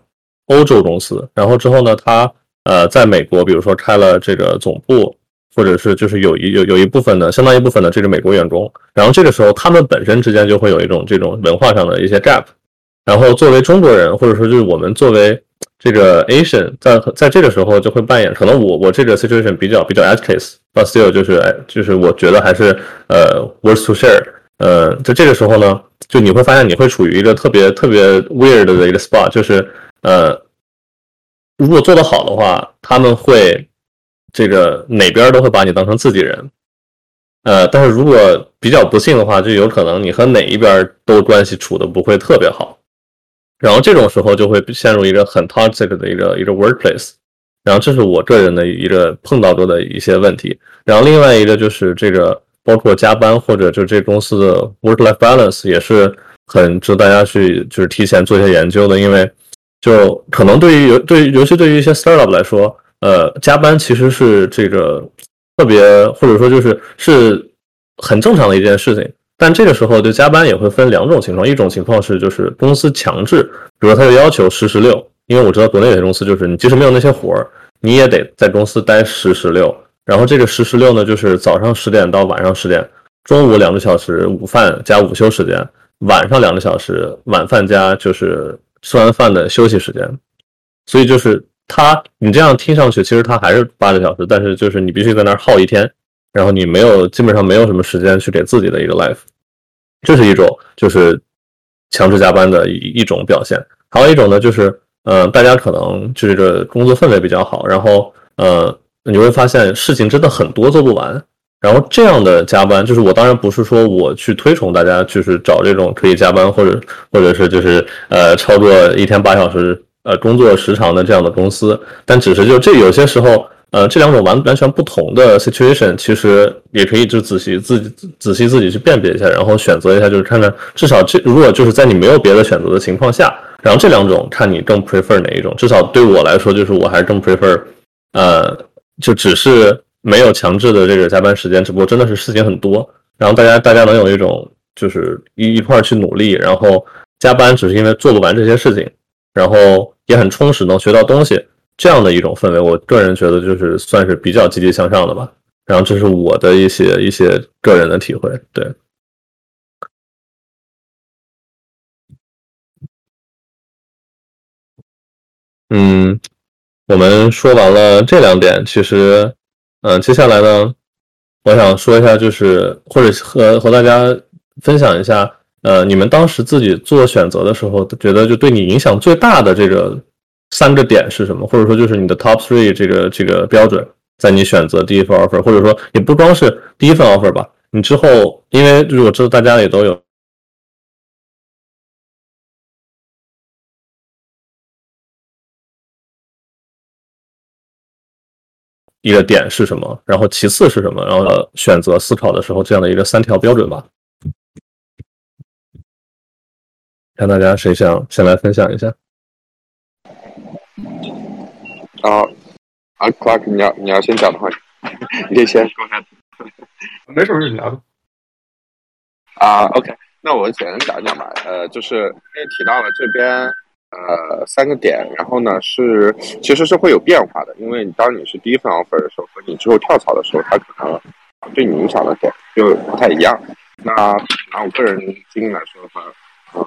欧洲公司，然后之后呢，它呃在美国，比如说开了这个总部。或者是就是有一有有一部分的相当一部分的这个美国员工，然后这个时候他们本身之间就会有一种这种文化上的一些 gap，然后作为中国人或者说就是我们作为这个 Asian，在在这个时候就会扮演，可能我我这个 situation 比较比较 edge case，but still 就是就是我觉得还是呃 worth to share，呃在这个时候呢，就你会发现你会处于一个特别特别 weird 的一个 spot，就是呃如果做得好的话，他们会。这个哪边都会把你当成自己人，呃，但是如果比较不幸的话，就有可能你和哪一边都关系处的不会特别好，然后这种时候就会陷入一个很 toxic 的一个一个 workplace，然后这是我个人的一个碰到过的一些问题，然后另外一个就是这个包括加班或者就这公司的 work life balance 也是很值得大家去就是提前做一些研究的，因为就可能对于尤对于尤其对于一些 startup 来说。呃，加班其实是这个特别，或者说就是是很正常的一件事情。但这个时候，就加班也会分两种情况，一种情况是就是公司强制，比如他就要求十十六，因为我知道国内有些公司就是你即使没有那些活儿，你也得在公司待十十六。然后这个十十六呢，就是早上十点到晚上十点，中午两个小时午饭加午休时间，晚上两个小时晚饭加就是吃完饭的休息时间，所以就是。他，你这样听上去，其实他还是八个小时，但是就是你必须在那儿耗一天，然后你没有，基本上没有什么时间去给自己的一个 life，这是一种就是强制加班的一一种表现。还有一种呢，就是嗯，大家可能就这工作氛围比较好，然后呃，你会发现事情真的很多做不完，然后这样的加班，就是我当然不是说我去推崇大家就是找这种可以加班或者或者是就是呃超过一天八小时。呃，工作时长的这样的公司，但只是就这有些时候，呃，这两种完完全不同的 situation，其实也可以就仔细自己仔细自己去辨别一下，然后选择一下，就是看看至少这如果就是在你没有别的选择的情况下，然后这两种看你更 prefer 哪一种。至少对我来说，就是我还是更 prefer，呃，就只是没有强制的这个加班时间，只不过真的是事情很多，然后大家大家能有一种就是一一块去努力，然后加班只是因为做不完这些事情，然后。也很充实，能学到东西，这样的一种氛围，我个人觉得就是算是比较积极向上的吧。然后这是我的一些一些个人的体会。对，嗯，我们说完了这两点，其实，嗯，接下来呢，我想说一下，就是或者和和大家分享一下。呃，你们当时自己做选择的时候，觉得就对你影响最大的这个三个点是什么？或者说就是你的 top three 这个这个标准，在你选择第一份 offer，或者说也不光是第一份 offer 吧，你之后，因为就是我知道大家也都有一个点是什么，然后其次是什么，然后选择思考的时候这样的一个三条标准吧。看大家谁想先来分享一下？啊啊，Clark，你要你要先讲的话，你可以先说一下。没什么事情聊的。啊，OK，那我简单讲讲吧。呃，就是因为提到了这边呃三个点，然后呢是其实是会有变化的，因为当你是第一份 offer 的时候和你之后跳槽的时候，它可能对你影响的点就不太一样。那拿我个人经历来说的话。嗯，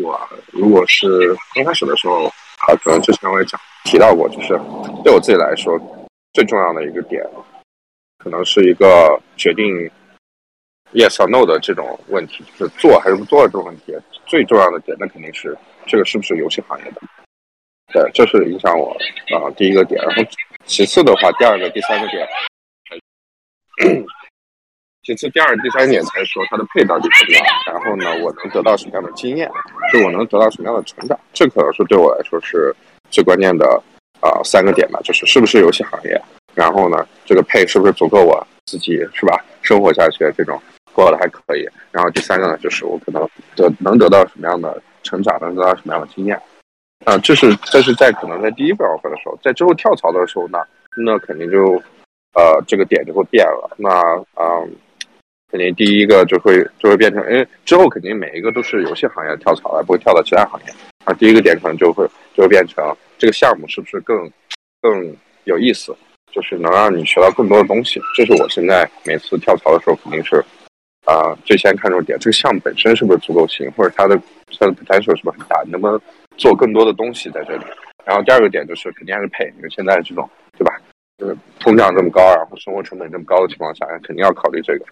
我如果是刚开始的时候，啊，可能之前我也讲提到过，就是对我自己来说，最重要的一个点，可能是一个决定 yes or no 的这种问题，就是做还是不做的这种问题。最重要的点，那肯定是这个是不是游戏行业的，对，这是影响我啊第一个点。然后其次的话，第二个、第三个点。其次，第二、第三点才说它的配到底怎么样，然后呢，我能得到什么样的经验，就我能得到什么样的成长，这可能是对我来说是最关键的啊三个点吧，就是是不是游戏行业，然后呢，这个配是不是足够我自己是吧生活下去的这种过得还可以，然后第三个呢，就是我可能得能得到什么样的成长，能得到什么样的经验。啊，这是这是在可能在第一份 offer 的时候，在之后跳槽的时候呢，那肯定就呃这个点就会变了。那啊，肯定第一个就会就会变成，因为之后肯定每一个都是游戏行业跳槽了，不会跳到其他行业。啊，第一个点可能就会就会变成这个项目是不是更更有意思，就是能让你学到更多的东西。这是我现在每次跳槽的时候肯定是啊最先看重点，这个项目本身是不是足够新，或者它的它的 potential 是不是很大，能不能做更多的东西在这里。然后第二个点就是肯定还是配，因为现在这种对吧，就是通胀这么高，然后生活成本这么高的情况下，肯定要考虑这个。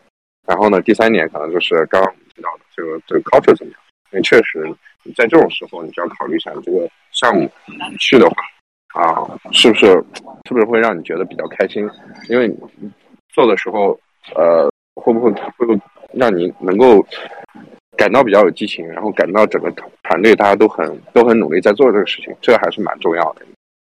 然后呢，第三点可能就是刚刚提到的这个这个 culture 怎么样，因为确实。在这种时候，你就要考虑一下，这个项目去的话，啊，是不是是不是会让你觉得比较开心？因为做的时候，呃，会不会会不会让你能够感到比较有激情，然后感到整个团队大家都很都很努力在做这个事情，这个还是蛮重要的。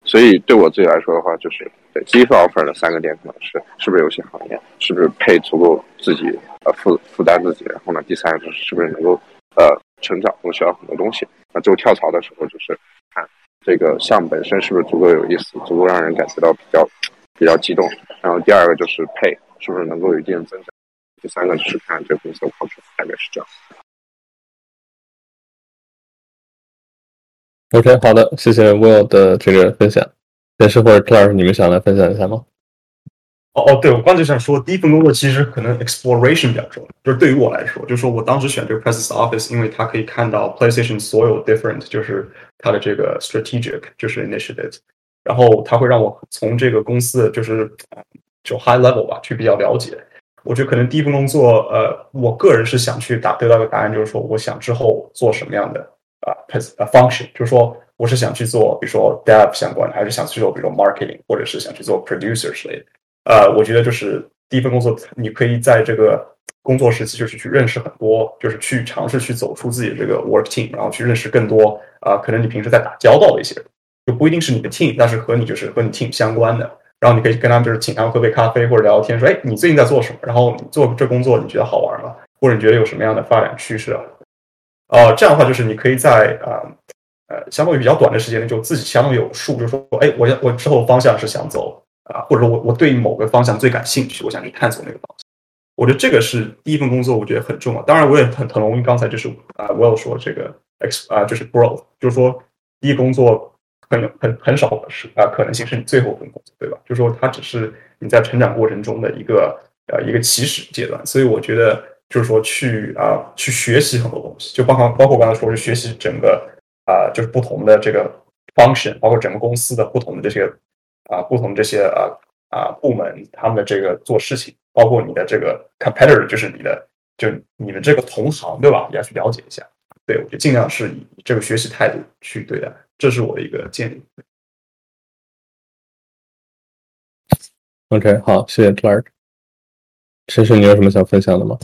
所以对我自己来说的话，就是对第一份 offer 的三个点可能是是不是游戏行业，是不是配足够自己呃负负担自己，然后呢，第三个就是是不是能够呃。成长，我学到很多东西。那最后跳槽的时候，就是看这个项目本身是不是足够有意思，足够让人感觉到比较比较激动。然后第二个就是配是不是能够有一定增长。第三个就是看这个公司的 culture，大概是这样。OK，好的，谢谢 Will 的这个分享。也是或者 Clark，你们想来分享一下吗？哦哦，对我刚才想说，第一份工作其实可能 exploration 比较重要，就是对于我来说，就是说我当时选这个 President's Office，因为它可以看到 PlayStation 所有 different，就是它的这个 strategic，就是 initiatives，然后它会让我从这个公司就是就 high level 吧，去比较了解。我觉得可能第一份工作，呃，我个人是想去答得到个答案，就是说我想之后做什么样的啊 pres 啊 function，就是说我是想去做，比如说 dev 相关的，还是想去做比如说 marketing，或者是想去做 producer 之类的。呃，我觉得就是第一份工作，你可以在这个工作时期，就是去认识很多，就是去尝试去走出自己的这个 work team，然后去认识更多啊，可能你平时在打交道的一些人，就不一定是你的 team，但是和你就是和你 team 相关的，然后你可以跟他们就是请他们喝杯咖啡或者聊聊天，说，哎，你最近在做什么？然后你做这工作你觉得好玩吗？或者你觉得有什么样的发展趋势啊？呃，这样的话就是你可以在啊呃相当于比较短的时间内就自己相当于有数，就是说，哎，我我之后方向是想走。啊，或者说我我对某个方向最感兴趣，我想去探索那个方向。我觉得这个是第一份工作，我觉得很重要。当然，我也很很同意刚才就是啊，Will 说这个 X 啊，就是 growth，就是说第一工作很很很少的是啊可能性是你最后一份工作，对吧？就是说它只是你在成长过程中的一个呃一个起始阶段。所以我觉得就是说去啊去学习很多东西，就包括包括我刚才说是学习整个啊就是不同的这个 function，包括整个公司的不同的这些。啊，不同这些啊啊部门，他们的这个做事情，包括你的这个 competitor，就是你的，就你们这个同行，对吧？也要去了解一下。对，我就尽量是以这个学习态度去对待，这是我的一个建议。OK，好，谢谢 Clark。陈晨，你有什么想分享的吗？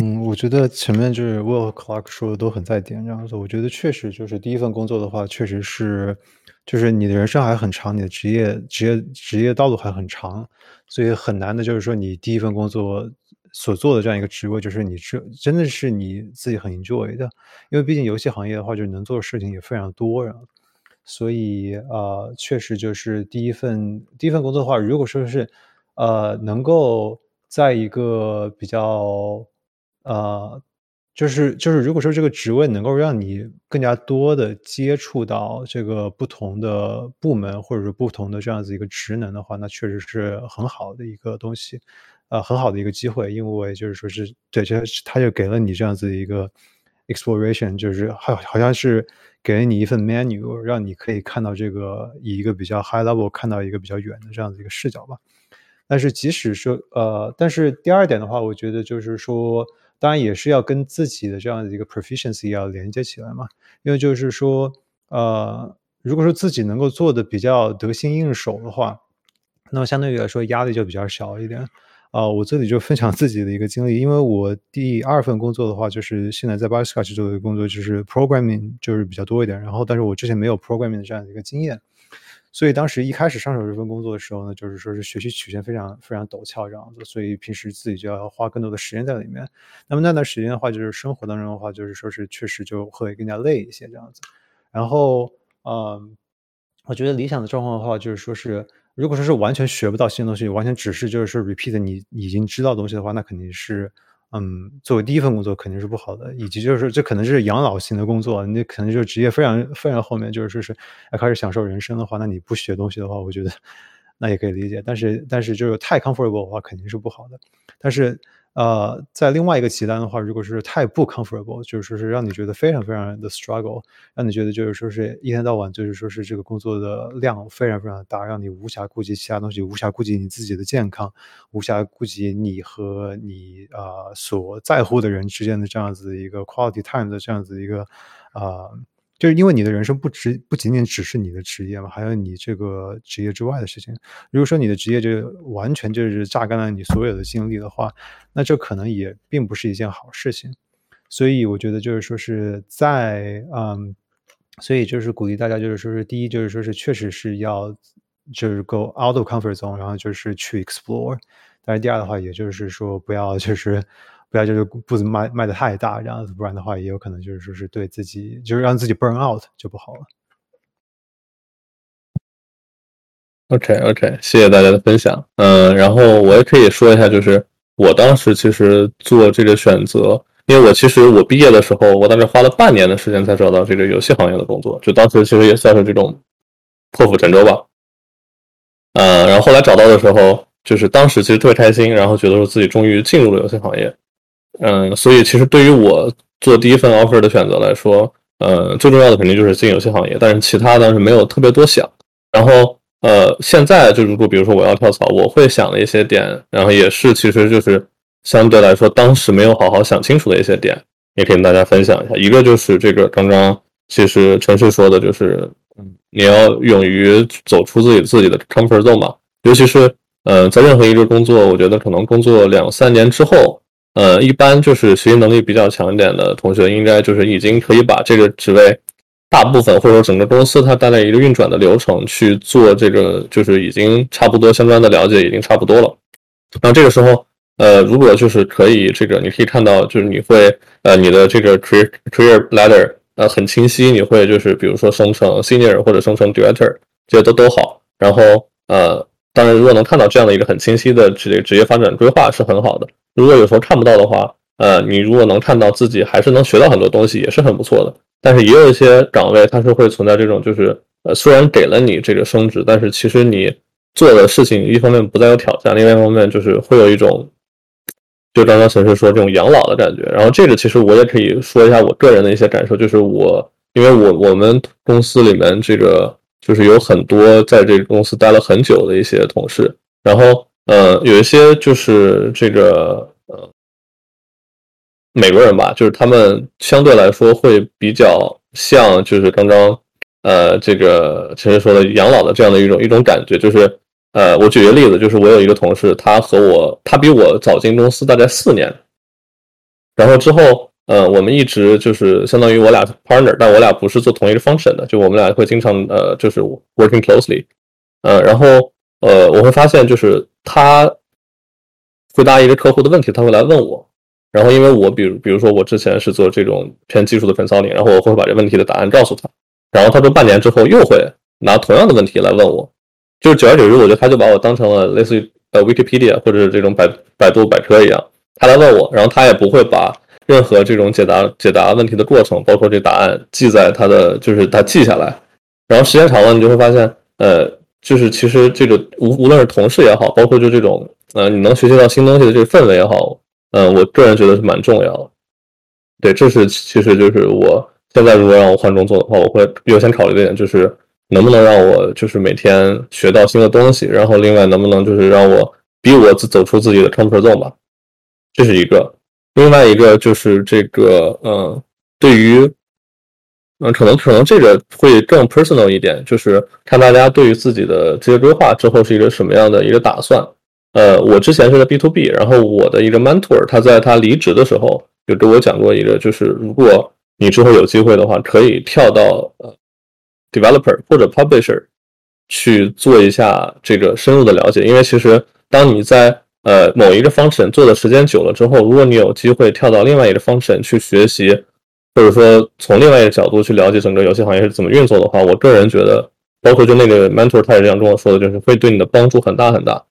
嗯，我觉得前面就是 Will 和 Clark 说的都很在点，这样子，我觉得确实就是第一份工作的话，确实是。就是你的人生还很长，你的职业职业职业道路还很长，所以很难的就是说你第一份工作所做的这样一个职位，就是你这真的是你自己很 enjoy 的，因为毕竟游戏行业的话，就是能做的事情也非常多，然后所以啊，确实就是第一份第一份工作的话，如果说是呃能够在一个比较呃。就是就是，如果说这个职位能够让你更加多的接触到这个不同的部门，或者是不同的这样子一个职能的话，那确实是很好的一个东西，呃，很好的一个机会。因为就是说是对，这他就给了你这样子一个 exploration，就是好好像是给了你一份 menu，让你可以看到这个以一个比较 high level 看到一个比较远的这样子一个视角吧。但是即使说呃，但是第二点的话，我觉得就是说。当然也是要跟自己的这样的一个 proficiency 要连接起来嘛，因为就是说，呃，如果说自己能够做的比较得心应手的话，那么相对于来说压力就比较小一点。啊，我这里就分享自己的一个经历，因为我第二份工作的话，就是现在在 b a s c a 做的工作，就是 programming 就是比较多一点，然后但是我之前没有 programming 的这样的一个经验。所以当时一开始上手这份工作的时候呢，就是说是学习曲线非常非常陡峭这样子，所以平时自己就要花更多的时间在里面。那么那段时间的话，就是生活当中的话，就是说是确实就会更加累一些这样子。然后，嗯，我觉得理想的状况的话，就是说是如果说是完全学不到新东西，完全只是就是说 repeat 你已经知道东西的话，那肯定是。嗯，作为第一份工作肯定是不好的，以及就是这可能是养老型的工作，你可能就是职业非常非常后面，就是说是要开始享受人生的话，那你不学东西的话，我觉得 那也可以理解。但是但是就是太 comfortable 的话，肯定是不好的。但是。呃，在另外一个极端的话，如果是太不 comfortable，就是说是让你觉得非常非常的 struggle，让你觉得就是说是一天到晚就是说是这个工作的量非常非常大，让你无暇顾及其他东西，无暇顾及你自己的健康，无暇顾及你和你呃所在乎的人之间的这样子一个 quality time 的这样子一个啊。就是因为你的人生不只不仅仅只是你的职业嘛，还有你这个职业之外的事情。如果说你的职业就完全就是榨干了你所有的精力的话，那这可能也并不是一件好事情。所以我觉得就是说是在嗯，所以就是鼓励大家就是说是第一就是说是确实是要就是 go out of comfort zone，然后就是去 explore。但是第二的话，也就是说不要就是。不要就是步子迈迈的太大，这样子，不然的话也有可能就是说是对自己就是让自己 burn out 就不好了。OK OK，谢谢大家的分享。嗯，然后我也可以说一下，就是我当时其实做这个选择，因为我其实我毕业的时候，我当时花了半年的时间才找到这个游戏行业的工作，就当时其实也算是这种破釜沉舟吧。嗯，然后后来找到的时候，就是当时其实特别开心，然后觉得说自己终于进入了游戏行业。嗯，所以其实对于我做第一份 offer 的选择来说，呃，最重要的肯定就是进游戏行业，但是其他当时没有特别多想。然后，呃，现在就如果比如说我要跳槽，我会想的一些点，然后也是其实就是相对来说当时没有好好想清楚的一些点，也可以跟大家分享一下。一个就是这个刚刚其实陈旭说的，就是嗯，你要勇于走出自己自己的 comfort zone 嘛，尤其是呃，在任何一个工作，我觉得可能工作两三年之后。呃，一般就是学习能力比较强一点的同学，应该就是已经可以把这个职位大部分或者说整个公司它带来一个运转的流程去做这个，就是已经差不多相关的了解已经差不多了。然后这个时候，呃，如果就是可以这个，你可以看到就是你会呃你的这个 career career ladder 呃很清晰，你会就是比如说升成 senior 或者升成 director，这些都都好。然后呃，当然如果能看到这样的一个很清晰的职职业发展规划是很好的。如果有时候看不到的话，呃，你如果能看到自己还是能学到很多东西，也是很不错的。但是也有一些岗位，它是会存在这种，就是呃，虽然给了你这个升职，但是其实你做的事情一方面不再有挑战，另外一方面就是会有一种，就刚刚陈师说这种养老的感觉。然后这个其实我也可以说一下我个人的一些感受，就是我因为我我们公司里面这个就是有很多在这个公司待了很久的一些同事，然后。呃，有一些就是这个呃，美国人吧，就是他们相对来说会比较像，就是刚刚呃，这个其实说的养老的这样的一种一种感觉，就是呃，我举个例子，就是我有一个同事，他和我，他比我早进公司大概四年，然后之后呃，我们一直就是相当于我俩 partner，但我俩不是做同一个 function 的，就我们俩会经常呃，就是 working closely，呃，然后。呃，我会发现就是他回答一个客户的问题，他会来问我，然后因为我比如比如说我之前是做这种偏技术的 consulting，然后我会把这问题的答案告诉他，然后他说半年之后又会拿同样的问题来问我，就是久而久之，我觉得他就把我当成了类似于呃 Wikipedia 或者是这种百百度百科一样，他来问我，然后他也不会把任何这种解答解答问题的过程，包括这答案记在他的就是他记下来，然后时间长了，你就会发现呃。就是其实这个无无论是同事也好，包括就这种呃你能学习到新东西的这个氛围也好，嗯，我个人觉得是蛮重要的。对，这是其实就是我现在如果让我换工作的话，我会优先考虑的点就是能不能让我就是每天学到新的东西，然后另外能不能就是让我逼我自走出自己的 comfort zone 吧，这是一个。另外一个就是这个嗯，对于。嗯，可能可能这个会更 personal 一点，就是看大家对于自己的职业规划之后是一个什么样的一个打算。呃，我之前是在 B to B，然后我的一个 mentor 他在他离职的时候有跟我讲过一个，就是如果你之后有机会的话，可以跳到呃 developer 或者 publisher 去做一下这个深入的了解，因为其实当你在呃某一个 function 做的时间久了之后，如果你有机会跳到另外一个 function 去学习，或者说从另外一个角度去了解整个游戏行业是怎么运作的话，我个人觉得，包括就那个 mentor 他也这样跟我说的，就是会对你的帮助很大很大。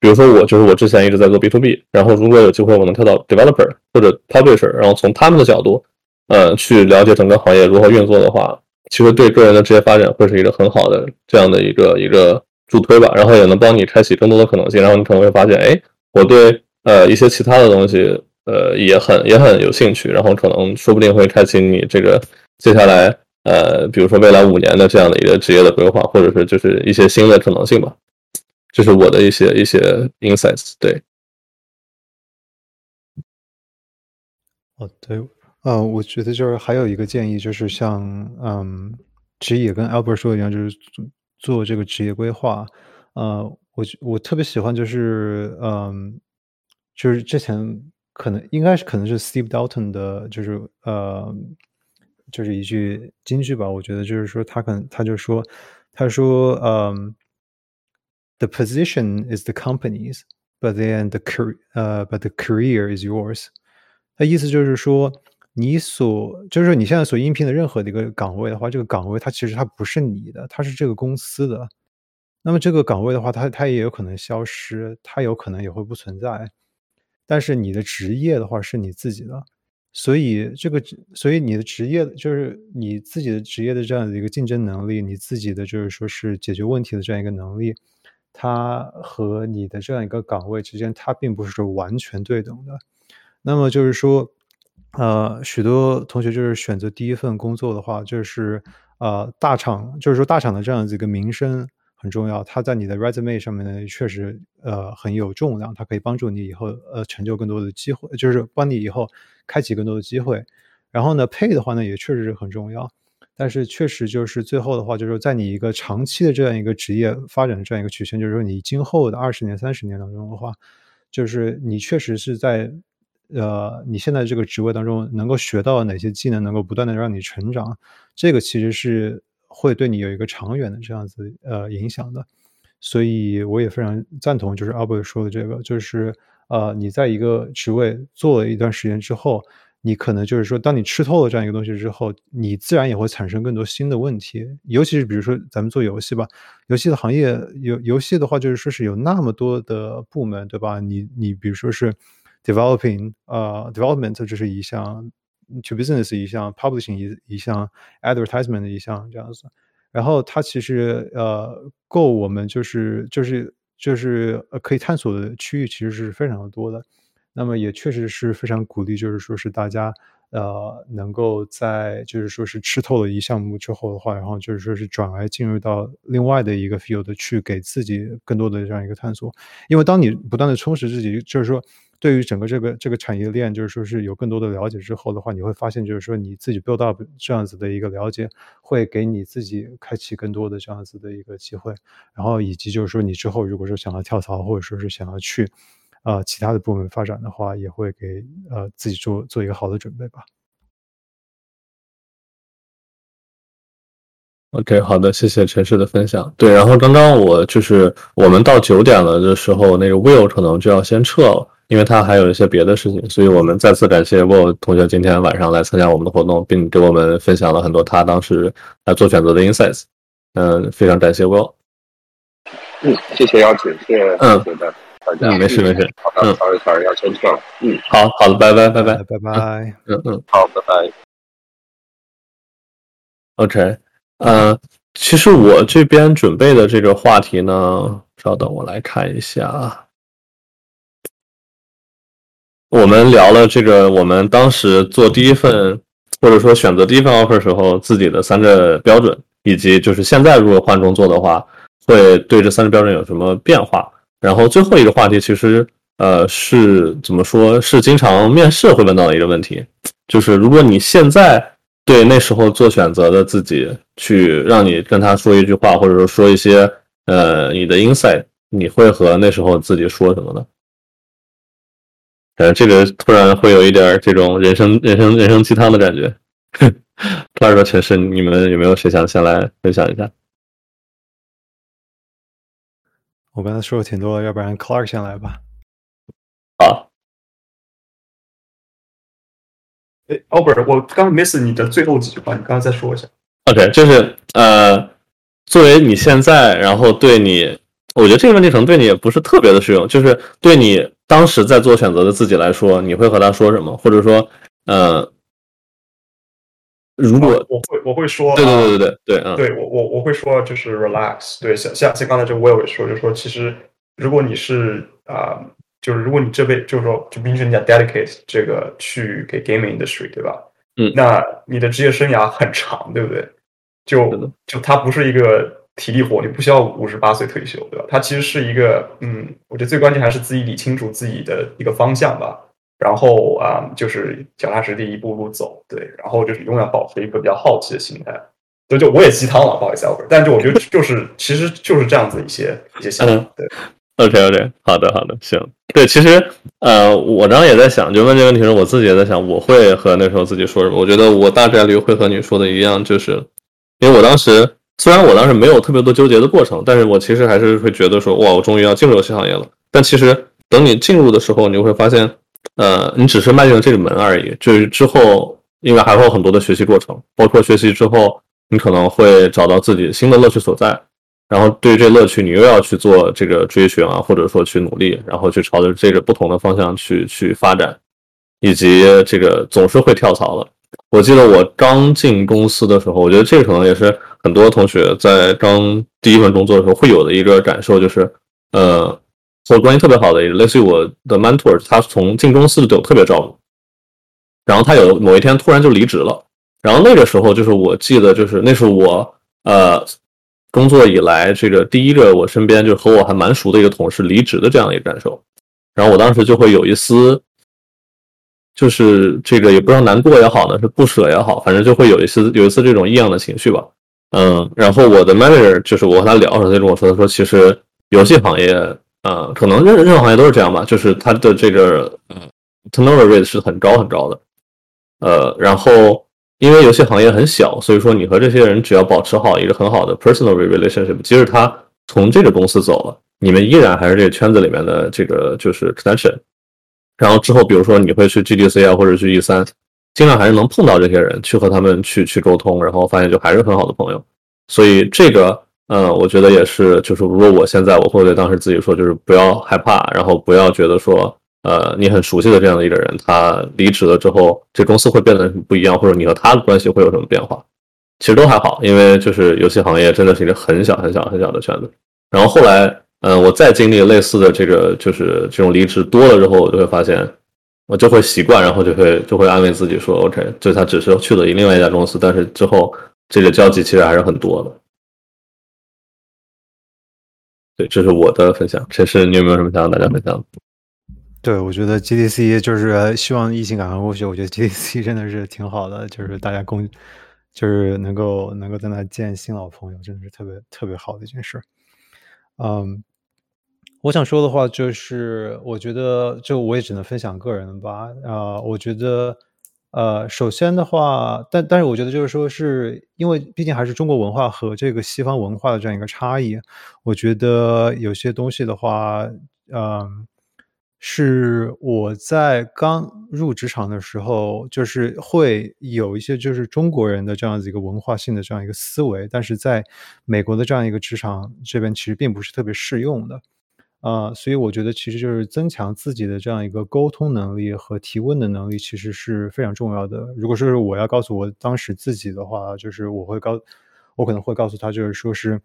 比如说我就是我之前一直在做 B to B，然后如果有机会我能跳到 developer 或者 publisher，然后从他们的角度，呃，去了解整个行业如何运作的话，其实对个人的职业发展会是一个很好的这样的一个一个助推吧，然后也能帮你开启更多的可能性，然后你可能会发现，哎，我对呃一些其他的东西呃也很也很有兴趣，然后可能说不定会开启你这个接下来呃比如说未来五年的这样的一个职业的规划，或者是就是一些新的可能性吧。这是我的一些一些 insights，对。哦，对，呃，我觉得就是还有一个建议，就是像嗯，其实也跟 Albert 说的一样，就是做做这个职业规划。呃，我我特别喜欢就是嗯，就是之前可能应该是可能是 Steve Dalton 的，就是呃，就是一句金句吧。我觉得就是说他可能他就说他说嗯。the position is the company's, but then the career, uh, but the career is yours。它意思就是说，你所就是说你现在所应聘的任何的一个岗位的话，这个岗位它其实它不是你的，它是这个公司的。那么这个岗位的话，它它也有可能消失，它有可能也会不存在。但是你的职业的话是你自己的，所以这个所以你的职业就是你自己的职业的这样的一个竞争能力，你自己的就是说是解决问题的这样一个能力。它和你的这样一个岗位之间，它并不是完全对等的。那么就是说，呃，许多同学就是选择第一份工作的话，就是呃，大厂，就是说大厂的这样子一个名声很重要。它在你的 resume 上面呢，确实呃很有重量，它可以帮助你以后呃成就更多的机会，就是帮你以后开启更多的机会。然后呢，pay 的话呢，也确实是很重要。但是确实就是最后的话，就是说在你一个长期的这样一个职业发展的这样一个曲线，就是说你今后的二十年、三十年当中的话，就是你确实是在呃你现在这个职位当中能够学到哪些技能，能够不断的让你成长，这个其实是会对你有一个长远的这样子呃影响的。所以我也非常赞同，就是阿伯说的这个，就是呃你在一个职位做了一段时间之后。你可能就是说，当你吃透了这样一个东西之后，你自然也会产生更多新的问题。尤其是比如说咱们做游戏吧，游戏的行业游游戏的话，就是说是有那么多的部门，对吧？你你比如说是 developing 呃 development 这是一项，to business 一项，publishing 一一项，advertisement 一项这样子。然后它其实呃够我们就是就是就是呃可以探索的区域其实是非常的多的。那么也确实是非常鼓励，就是说是大家呃能够在就是说是吃透了一项目之后的话，然后就是说是转而进入到另外的一个 field 去给自己更多的这样一个探索。因为当你不断的充实自己，就是说对于整个这个这个产业链，就是说是有更多的了解之后的话，你会发现就是说你自己 build up 这样子的一个了解，会给你自己开启更多的这样子的一个机会。然后以及就是说你之后如果说想要跳槽，或者说是想要去。啊，其他的部门发展的话，也会给呃自己做做一个好的准备吧。OK，好的，谢谢陈氏的分享。对，然后刚刚我就是我们到九点了的时候，那个 Will 可能就要先撤了，因为他还有一些别的事情，所以我们再次感谢 Will 同学今天晚上来参加我们的活动，并给我们分享了很多他当时来做选择的 insights。嗯，非常感谢 Will。嗯，谢谢邀请，谢谢嗯，觉得。嗯，没事没事。好的，sorry sorry，要先撤了。嗯，好好的，拜拜拜拜拜拜。嗯嗯，好，拜拜。OK，呃，其实我这边准备的这个话题呢，稍等，我来看一下啊。我们聊了这个，我们当时做第一份，或者说选择第一份 offer 时候自己的三个标准，以及就是现在如果换工作的话，会对这三个标准有什么变化？然后最后一个话题，其实呃是怎么说？是经常面试会问到的一个问题，就是如果你现在对那时候做选择的自己，去让你跟他说一句话，或者说说一些呃你的 insight，你会和那时候自己说什么呢？呃，这个突然会有一点这种人生、人生、人生鸡汤的感觉。第二个城市，你们有没有谁想先来分享一下？我刚才说的挺多，要不然 Clark 先来吧。好，哎，Albert，我刚刚 miss 你的最后几句话，你刚才再说一下。OK，就是呃，作为你现在，然后对你，我觉得这个问题可能对你也不是特别的适用，就是对你当时在做选择的自己来说，你会和他说什么？或者说，呃，如果我会我会说，对对啊对对对对，嗯，对我我我会说就是 relax，对，像像像刚才这 Will 也说，就是说其实如果你是啊、就是如果你这辈就是说就比如说你讲 dedicate 这个去给 gaming industry 对吧？嗯那你的职业生涯很长，对不对？就就它不是一个体力活，你不需要五十八岁退休，对吧？它其实是一个嗯，我觉得最关键还是自己理清楚自己的一个方向吧。然后啊、就是脚踏实地一步步走，对，然后就是永远保持一个比较好奇的心态。对，就我也鸡汤了，不好意思但就我觉得就是其实就是这样子一些一些想嗯法，对，OK OK，好的好的，行。对，其实呃，我刚刚也在想，就问这个问题时，我自己也在想，我会和那时候自己说什么？我觉得我大概率会和你说的一样，就是因为我当时虽然我当时没有特别多纠结的过程，但是我其实还是会觉得说，哇，我终于要进入游戏行业了。但其实等你进入的时候，你会发现，呃，你只是迈进了这个门而已。就是之后，因为还会有很多的学习过程，包括学习之后，你可能会找到自己新的乐趣所在。然后对于这乐趣，你又要去做这个追寻啊，或者说去努力，然后去朝着这个不同的方向去去发展，以及这个总是会跳槽的。我记得我刚进公司的时候，我觉得这个可能也是很多同学在刚第一份工作的时候会有的一个感受，就是呃，和我关系特别好的一个，类似于我的 mentor，他从进公司就对我特别照顾，然后他有某一天突然就离职了，然后那个时候就是我记得就是那是我呃工作以来这个第一个我身边就和我还蛮熟的一个同事离职的这样一个感受，然后我当时就会有一丝，就是这个也不知道难过也好呢，是不舍也好，反正就会有一丝有一丝这种异样的情绪吧。嗯，然后我的 manager 就是我和他聊的时候，他就跟我说，他说其实游戏行业，呃，可能任任何行业都是这样吧，就是他的这个呃 turnover rate 是很高很高的，呃，然后因为游戏行业很小，所以说你和这些人只要保持好一个很好的 personal relationship，即使他从这个公司走了，你们依然还是这个圈子里面的这个就是 connection。然后之后，比如说你会去 GDC 啊，或者去 E 三，尽量还是能碰到这些人，去和他们去去沟通，然后发现就还是很好的朋友。所以这个，呃，我觉得也是，就是如果我现在我会对当时自己说，就是不要害怕，然后不要觉得说，呃，你很熟悉的这样的一个人，他离职了之后，这公司会变得不一样，或者你和他的关系会有什么变化，其实都还好，因为就是游戏行业真的是一个很小很小很小的圈子。然后后来，嗯、我再经历类似的这个就是这种离职多了之后，我就会发现，我就会习惯，然后就会就会安慰自己说，OK，就他只是去了另外一家公司，但是之后这个交集其实还是很多的。对，这是我的分享。这是你有没有什么想跟大家分享的？对，我觉得 GDC 就是希望疫情赶快过去。我觉得 GDC 真的是挺好的，就是大家共，就是能够能够在那见新老朋友，真的是特别特别好的一件事。嗯，我想说的话就是，我觉得就我也只能分享个人吧。啊、我觉得呃，首先的话，但但是我觉得就是说是因为毕竟还是中国文化和这个西方文化的这样一个差异，我觉得有些东西的话，嗯。是我在刚入职场的时候，就是会有一些就是中国人的这样子一个文化性的这样一个思维，但是在美国的这样一个职场这边其实并不是特别适用的，啊、所以我觉得其实就是增强自己的这样一个沟通能力和提问的能力，其实是非常重要的。如果说是我要告诉我当时自己的话，就是我会告，我可能会告诉他，就是说是，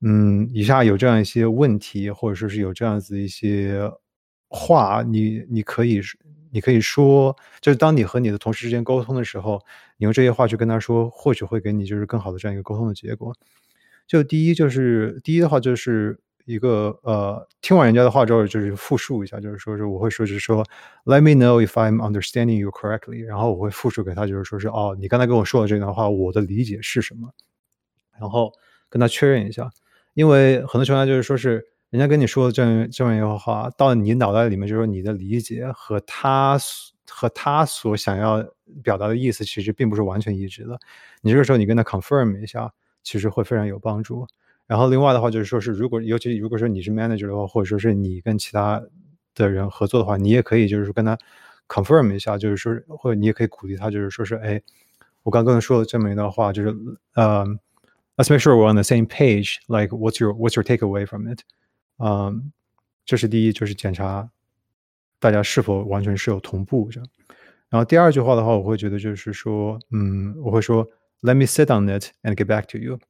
嗯，以下有这样一些问题，或者说是有这样子一些。话，你你可以你可以说，就是当你和你的同事之间沟通的时候，你用这些话去跟他说，或许会给你就是更好的这样一个沟通的结果。就第一就是第一的话就是一个呃，听完人家的话之后，就是复述一下，就是说是我会说就是说，Let me know if I'm understanding you correctly，然后我会复述给他，就是说是哦，你刚才跟我说的这段话，我的理解是什么，然后跟他确认一下，因为很多情况下就是说是。人家跟你说的这样这样一个话，到你脑袋里面，就是说你的理解和他和他所想要表达的意思，其实并不是完全一致的。你这个时候你跟他 confirm 一下，其实会非常有帮助。然后另外的话就是说是，如果尤其如果说你是 manager 的话，或者说是你跟其他的人合作的话，你也可以就是跟他 confirm 一下，就是说或者你也可以鼓励他，就是说是哎，我刚刚说了这么一段话，就是嗯，let's make sure we're on the same page，like what's your what's your takeaway from it？嗯，这是第一，就是检查大家是否完全是有同步这样。然后第二句话的话，我会觉得就是说，嗯，我会说 let me sit on it and get back to you。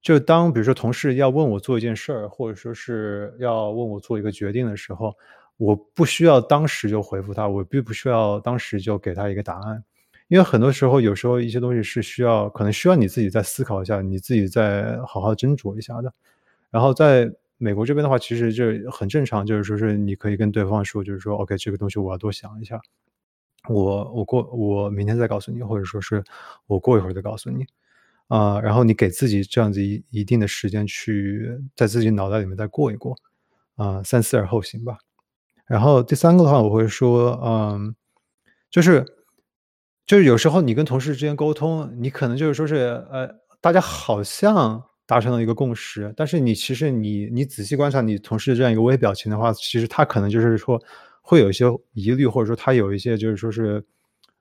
就当比如说同事要问我做一件事儿，或者说是要问我做一个决定的时候，我不需要当时就回复他，我并不需要当时就给他一个答案，因为很多时候，有时候一些东西是需要，可能需要你自己再思考一下，你自己再好好斟酌一下的。然后在美国这边的话，其实就很正常，就是说是你可以跟对方说，就是说，OK，这个东西我要多想一下，我我过我明天再告诉你，或者说是我过一会儿再告诉你。啊，然后你给自己这样子一一定的时间去在自己脑袋里面再过一过，啊，三思而后行吧。然后第三个的话，我会说，嗯，就是就是有时候你跟同事之间沟通，你可能就是说是，呃，大家好像达成了一个共识，但是你其实你你仔细观察你同事这样一个微表情的话，其实他可能就是说会有一些疑虑，或者说他有一些就是说是。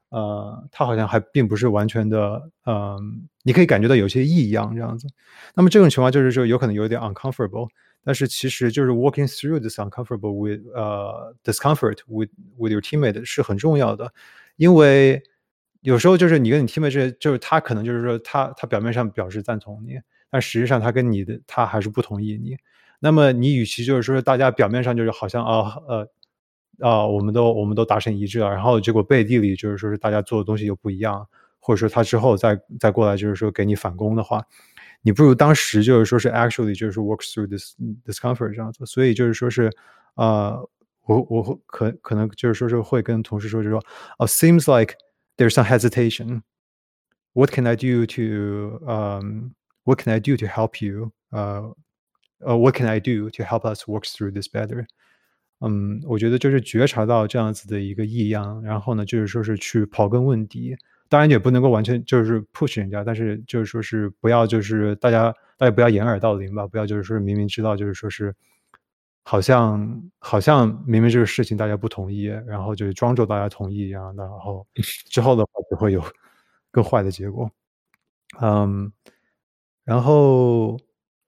呃，他好像还并不是完全的，嗯，你可以感觉到有些异样这样子。那么这种情况就是说，有可能有点 uncomfortable，但是其实就是 walking through this uncomfortable with 呃 discomfort with with your teammate 是很重要的，因为有时候就是你跟你 teammate 就是他可能就是说他他表面上表示赞同你，但实际上他跟你的他还是不同意你。那么你与其就是说大家表面上就是好像啊呃。啊，我们都我们都达成一致了，然后结果背地里就是说是大家做的东西又不一样，或者说他之后再再过来就是说给你反攻的话，你不如当时就是说是 actually 就是 work through this discomfort 这样子，所以就是说是，呃，我我可可能就是说是会跟同事说就说，哦，seems like there's some hesitation，what can I do to um what can I do to help you？呃呃，what can I do to help us work through this better？ 嗯，我觉得就是觉察到这样子的一个异样，然后呢，就是说是去刨根问底，当然也不能够完全就是 push 人家，但是就是说是不要就是大家大家不要掩耳盗铃吧，不要就是说明明知道就是说是好像好像明明这个事情大家不同意，然后就是装作大家同意一样的，然后 之后的话就会有更坏的结果。嗯，然后。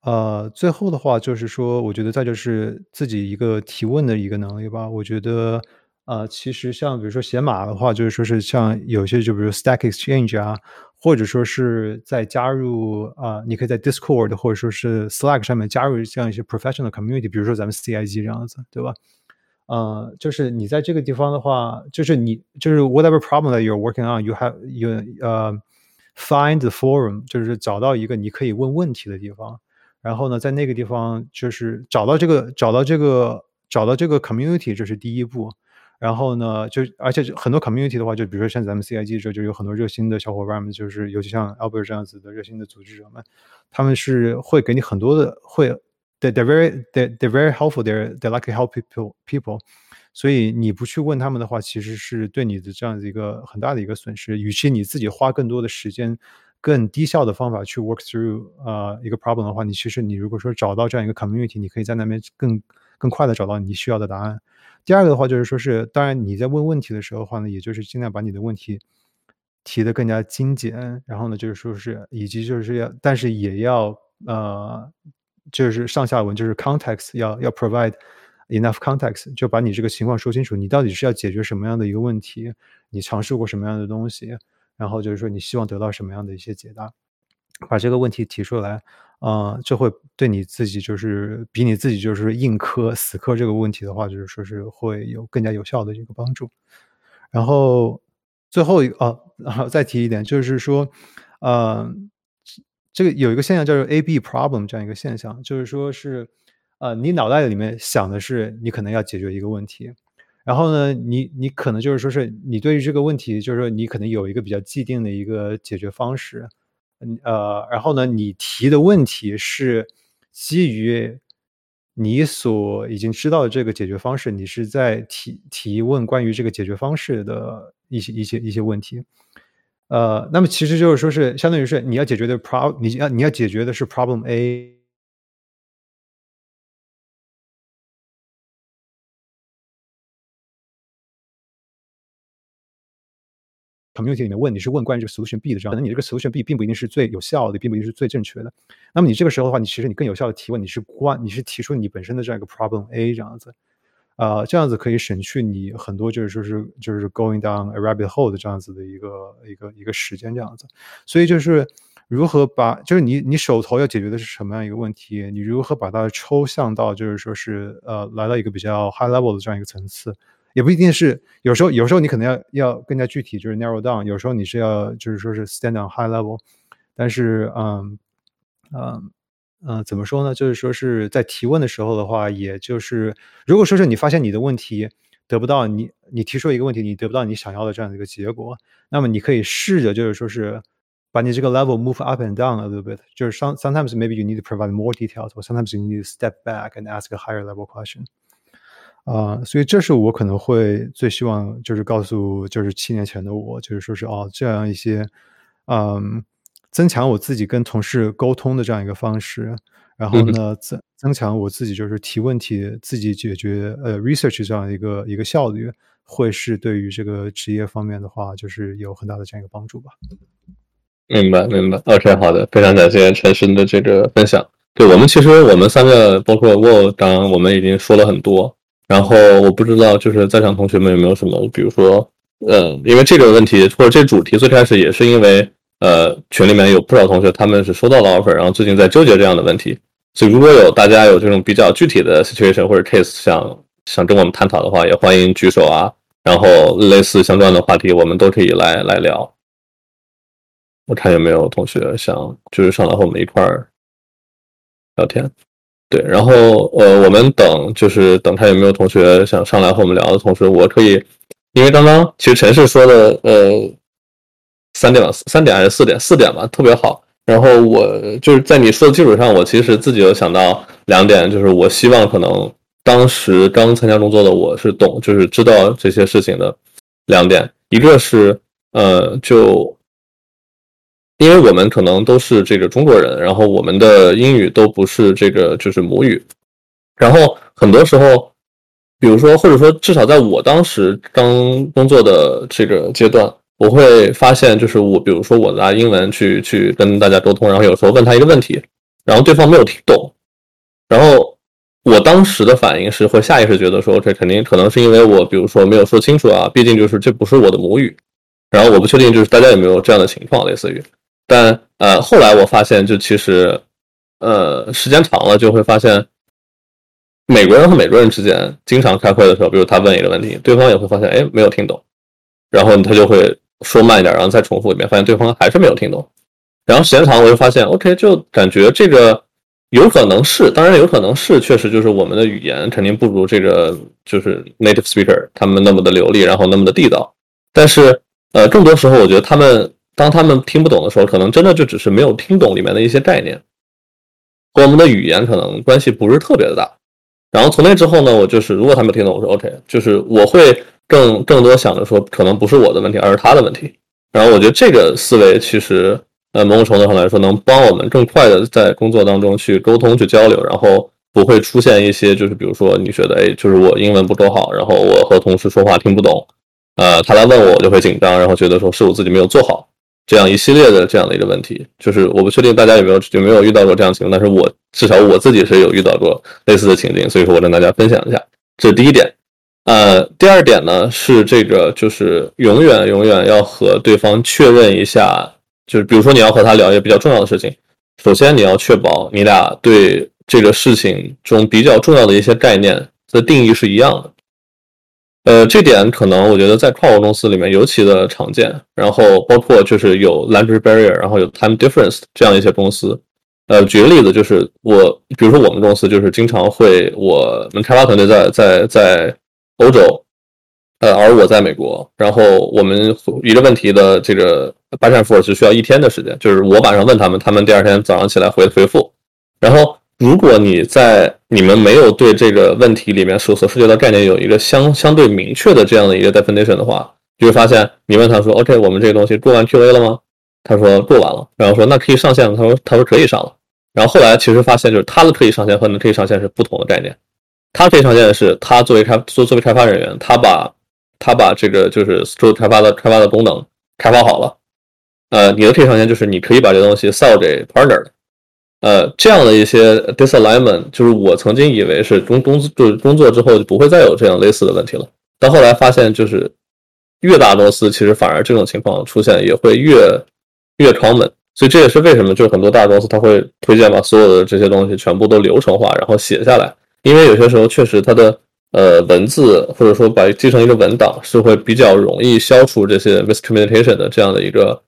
呃，最后的话就是说，我觉得再就是自己一个提问的一个能力吧。我觉得，呃，其实像比如说写码的话，就是说是像有些就比如 Stack Exchange 啊，或者说是在加入啊，你可以在 Discord 或者说是 Slack 上面加入这样一些 professional community，比如说咱们 CIG 这样子，对吧？呃，就是你在这个地方的话，就是你就是 whatever problem that you're working on，you have you 呃 find the forum，就是找到一个你可以问问题的地方。然后呢，在那个地方就是找到这个找到这个找到这个 community，这是第一步。然后呢，就而且很多 community 的话，就比如说像咱们 CIG 这就有很多热心的小伙伴们，就是尤其像 Albert 这样子的热心的组织者们，他们是会给你很多的会，they they very they they very helpful，they they like to help people people。所以你不去问他们的话，其实是对你的这样子一个很大的一个损失。与其你自己花更多的时间。更低效的方法去 work through 呃一个 problem 的话，你其实你如果说找到这样一个 community，你可以在那边更更快的找到你需要的答案。第二个的话就是说是，当然你在问问题的时候的话呢，也就是尽量把你的问题提的更加精简，然后呢就是说是以及就是要，但是也要呃就是上下文就是 context 要要 provide enough context，就把你这个情况说清楚，你到底是要解决什么样的一个问题，你尝试过什么样的东西。然后就是说，你希望得到什么样的一些解答？把这个问题提出来，啊，就会对你自己就是比你自己就是硬磕死磕这个问题的话，就是说是会有更加有效的一个帮助。然后最后一个啊，然后再提一点，就是说，呃，这个有一个现象叫做 A B problem 这样一个现象，就是说是，呃，你脑袋里面想的是你可能要解决一个问题。然后呢，你你可能就是说是你对于这个问题，就是说你可能有一个比较既定的一个解决方式，嗯呃，然后呢，你提的问题是基于你所已经知道的这个解决方式，你是在提提问关于这个解决方式的一些一些一些问题，呃，那么其实就是说是相当于是你要解决的 problem，你要你要解决的是 problem A。Community 里面问，你是问关于这个 solution B 的这样，可能你这个 solution B 并不一定是最有效的，并不一定是最正确的。那么你这个时候的话，你其实你更有效的提问，你是关，你是提出你本身的这样一个 problem A 这样子，啊，这样子可以省去你很多就是说是就是 going down a rabbit hole 的这样子的一个一个一个时间这样子。所以就是如何把，就是你你手头要解决的是什么样一个问题，你如何把它抽象到就是说是呃来到一个比较 high level 的这样一个层次。也不一定是，有时候有时候你可能要要更加具体，就是 narrow down。有时候你是要就是说是 stand on high level。但是，嗯，嗯，嗯，怎么说呢？就是说是在提问的时候的话，也就是如果说是你发现你的问题得不到你你提出一个问题，你得不到你想要的这样的一个结果，那么你可以试着就是说是把你这个 level move up and down a little bit。就是 some sometimes maybe you need to provide more details, or sometimes you need to step back and ask a higher level question. 啊，所以这是我可能会最希望，就是告诉，就是七年前的我，就是说是哦，这样一些，嗯，增强我自己跟同事沟通的这样一个方式，然后呢，增增强我自己就是提问题、自己解决呃 research 这样一个一个效率，会是对于这个职业方面的话，就是有很大的这样一个帮助吧。明白，明白。OK，好的，非常感谢陈深的这个分享。对我们其实我们三个，包括我，刚刚我们已经说了很多。然后我不知道，就是在场同学们有没有什么，比如说，呃，因为这个问题或者这主题最开始也是因为，呃，群里面有不少同学他们是收到了 offer，然后最近在纠结这样的问题，所以如果有大家有这种比较具体的 situation 或者 case 想想跟我们探讨的话，也欢迎举手啊，然后类似相关的话题我们都可以来来聊。我看有没有同学想就是上来和我们一块儿聊天。对，然后呃，我们等就是等他有没有同学想上来和我们聊的同时，我可以，因为刚刚其实陈氏说的呃三点吧，三点还是四点？四点吧，特别好。然后我就是在你说的基础上，我其实自己有想到两点，就是我希望可能当时刚参加工作的我是懂，就是知道这些事情的两点，一个是呃就。因为我们可能都是这个中国人，然后我们的英语都不是这个就是母语，然后很多时候，比如说或者说至少在我当时刚工作的这个阶段，我会发现就是我比如说我拿英文去去跟大家沟通，然后有时候问他一个问题，然后对方没有听懂，然后我当时的反应是会下意识觉得说这肯定可能是因为我比如说没有说清楚啊，毕竟就是这不是我的母语，然后我不确定就是大家有没有这样的情况，类似于。但呃，后来我发现，就其实，呃，时间长了就会发现，美国人和美国人之间经常开会的时候，比如他问一个问题，对方也会发现，哎，没有听懂，然后他就会说慢一点，然后再重复一遍，发现对方还是没有听懂。然后时间长了，我就发现，OK，就感觉这个有可能是，当然有可能是，确实就是我们的语言肯定不如这个就是 native speaker 他们那么的流利，然后那么的地道。但是，呃，更多时候我觉得他们。当他们听不懂的时候，可能真的就只是没有听懂里面的一些概念，和我们的语言可能关系不是特别的大。然后从那之后呢，我就是如果他没听懂，我说 OK，就是我会更更多想着说，可能不是我的问题，而是他的问题。然后我觉得这个思维其实，呃，某种程度上来说，能帮我们更快的在工作当中去沟通、去交流，然后不会出现一些就是比如说你觉得，哎，就是我英文不够好，然后我和同事说话听不懂，呃，他来问我，我就会紧张，然后觉得说是我自己没有做好。这样一系列的这样的一个问题，就是我不确定大家有没有有没有遇到过这样情况，但是我至少我自己是有遇到过类似的情境，所以说我跟大家分享一下，这是第一点。呃，第二点呢是这个，就是永远永远要和对方确认一下，就是比如说你要和他聊一个比较重要的事情，首先你要确保你俩对这个事情中比较重要的一些概念的定义是一样的。呃，这点可能我觉得在跨国公司里面尤其的常见，然后包括就是有 language barrier，然后有 time difference 这样一些公司。呃，举个例子，就是我，比如说我们公司就是经常会我们开发团队在在在欧洲，呃，而我在美国，然后我们一个问题的这个 back and forth 是需要一天的时间，就是我晚上问他们，他们第二天早上起来回回复，然后。如果你在你们没有对这个问题里面所所涉及的概念有一个相相对明确的这样的一个 definition 的话，就会发现你问他说：“OK，我们这个东西过完 QA 了吗？”他说过完了，然后说：“那可以上线吗？”他说：“他说可以上了。”然后后来其实发现就是他的可以上线和你的可以上线是不同的概念。他可以上线的是他作为开作作为开发人员，他把他把这个就是做开发的开发的功能开发好了，呃，你的可以上线就是你可以把这东西 sell 给 partner 的，呃，这样的一些 disalignment，就是我曾经以为是工工就是工作之后就不会再有这样类似的问题了，到后来发现就是越大公司其实反而这种情况出现也会越越 common，所以这也是为什么就很多大公司他会推荐把所有的这些东西全部都流程化，然后写下来，因为有些时候确实它的。呃，文字或者说把记成一个文档是会比较容易消除这些 miscommunication 的这样的一个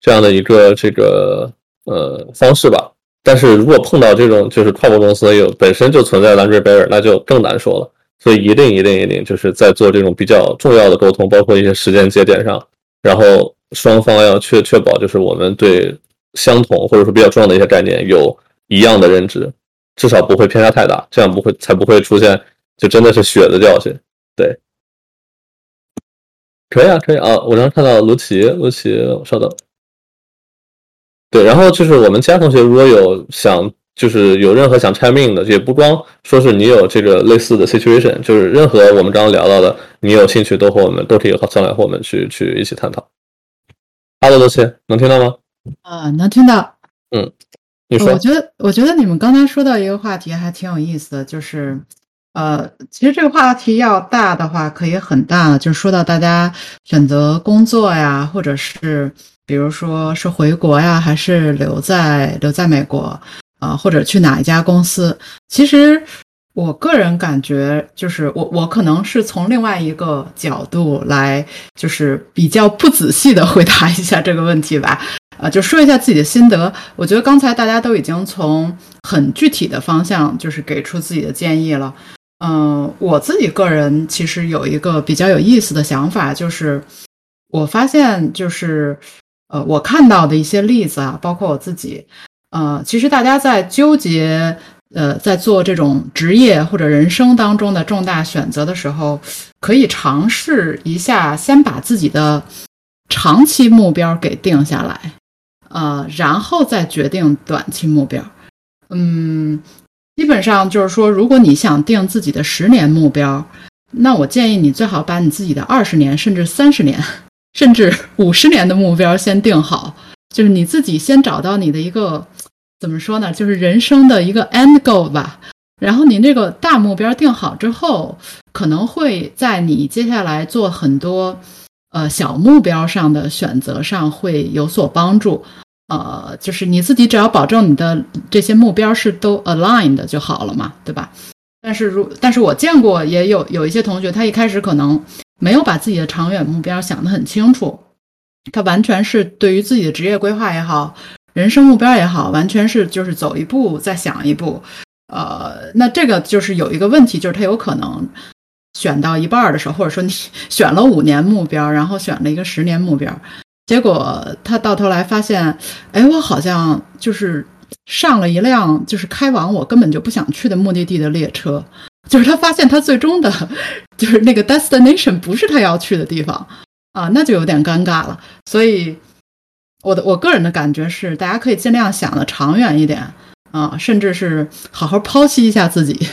这样的一个这个呃方式吧。但是如果碰到这种就是跨国公司有本身就存在 language barrier，那就更难说了。所以一定一定一定就是在做这种比较重要的沟通，包括一些时间节点上，然后双方要确确保就是我们对相同或者说比较重要的一些概念有一样的认知，至少不会偏差太大，这样不会才不会出现。就真的是血的教训，对，可以啊，可以啊。我刚看到卢奇，卢奇，稍等，对，然后就是我们其他同学如果有想，就是有任何想拆命的，也不光说是你有这个类似的 situation，就是任何我们刚刚聊到的，你有兴趣都和我们都可以上来和我们去去一起探讨。Hello，罗茜，能听到吗？啊，能听到。嗯，你说。我觉得，我觉得你们刚才说到一个话题还挺有意思的，就是。呃，其实这个话题要大的话，可以很大，就是说到大家选择工作呀，或者是比如说是回国呀，还是留在留在美国啊，或者去哪一家公司。其实我个人感觉，就是我我可能是从另外一个角度来，就是比较不仔细的回答一下这个问题吧。啊，就说一下自己的心得。我觉得刚才大家都已经从很具体的方向，就是给出自己的建议了。嗯，我自己个人其实有一个比较有意思的想法，就是我发现，就是呃，我看到的一些例子啊，包括我自己，呃，其实大家在纠结，呃，在做这种职业或者人生当中的重大选择的时候，可以尝试一下，先把自己的长期目标给定下来，呃，然后再决定短期目标。嗯。基本上就是说，如果你想定自己的十年目标，那我建议你最好把你自己的二十年、甚至三十年、甚至五十年的目标先定好。就是你自己先找到你的一个怎么说呢？就是人生的一个 end goal 吧。然后你那个大目标定好之后，可能会在你接下来做很多呃小目标上的选择上会有所帮助。呃，就是你自己只要保证你的这些目标是都 aligned 就好了嘛，对吧？但是如但是我见过也有有一些同学，他一开始可能没有把自己的长远目标想得很清楚，他完全是对于自己的职业规划也好，人生目标也好，完全是就是走一步再想一步。呃，那这个就是有一个问题，就是他有可能选到一半的时候，或者说你选了五年目标，然后选了一个十年目标。结果他到头来发现，哎，我好像就是上了一辆就是开往我根本就不想去的目的地的列车，就是他发现他最终的，就是那个 destination 不是他要去的地方啊，那就有点尴尬了。所以，我的我个人的感觉是，大家可以尽量想的长远一点啊，甚至是好好剖析一下自己，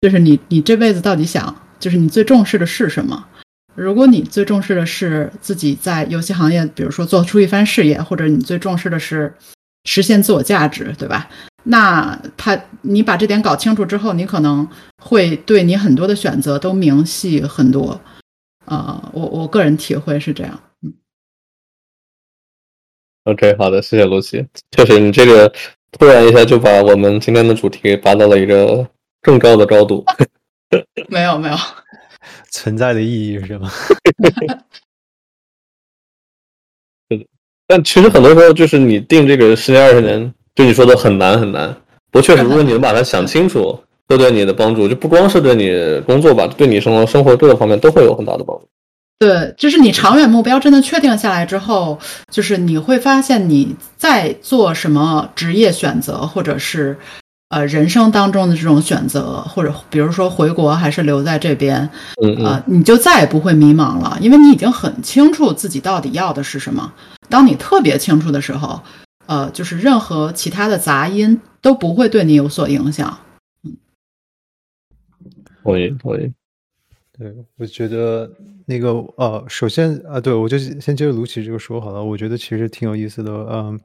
就是你你这辈子到底想，就是你最重视的是什么。如果你最重视的是自己在游戏行业，比如说做出一番事业，或者你最重视的是实现自我价值，对吧？那他，你把这点搞清楚之后，你可能会对你很多的选择都明细很多。啊，我我个人体会是这样。嗯。OK，好的，谢谢露西。确实，你这个突然一下就把我们今天的主题拔到了一个更高的高度。没有，没有。存在的意义是什么？但其实很多时候就是你定这个十年二十年，对你说的很难很难。不过确实，如果你能把它想清楚，都对你的帮助，就不光是对你工作吧，对你生活生活各个方面都会有很大的帮助。对，就是你长远目标真的确定下来之后，就是你会发现你在做什么职业选择，或者是。呃，人生当中的这种选择，或者比如说回国还是留在这边，呃，你就再也不会迷茫了，因为你已经很清楚自己到底要的是什么。当你特别清楚的时候，呃，就是任何其他的杂音都不会对你有所影响。嗯同意，同意。对，我觉得那个呃，首先啊，对我就先接着卢奇这个说好了。我觉得其实挺有意思的，嗯，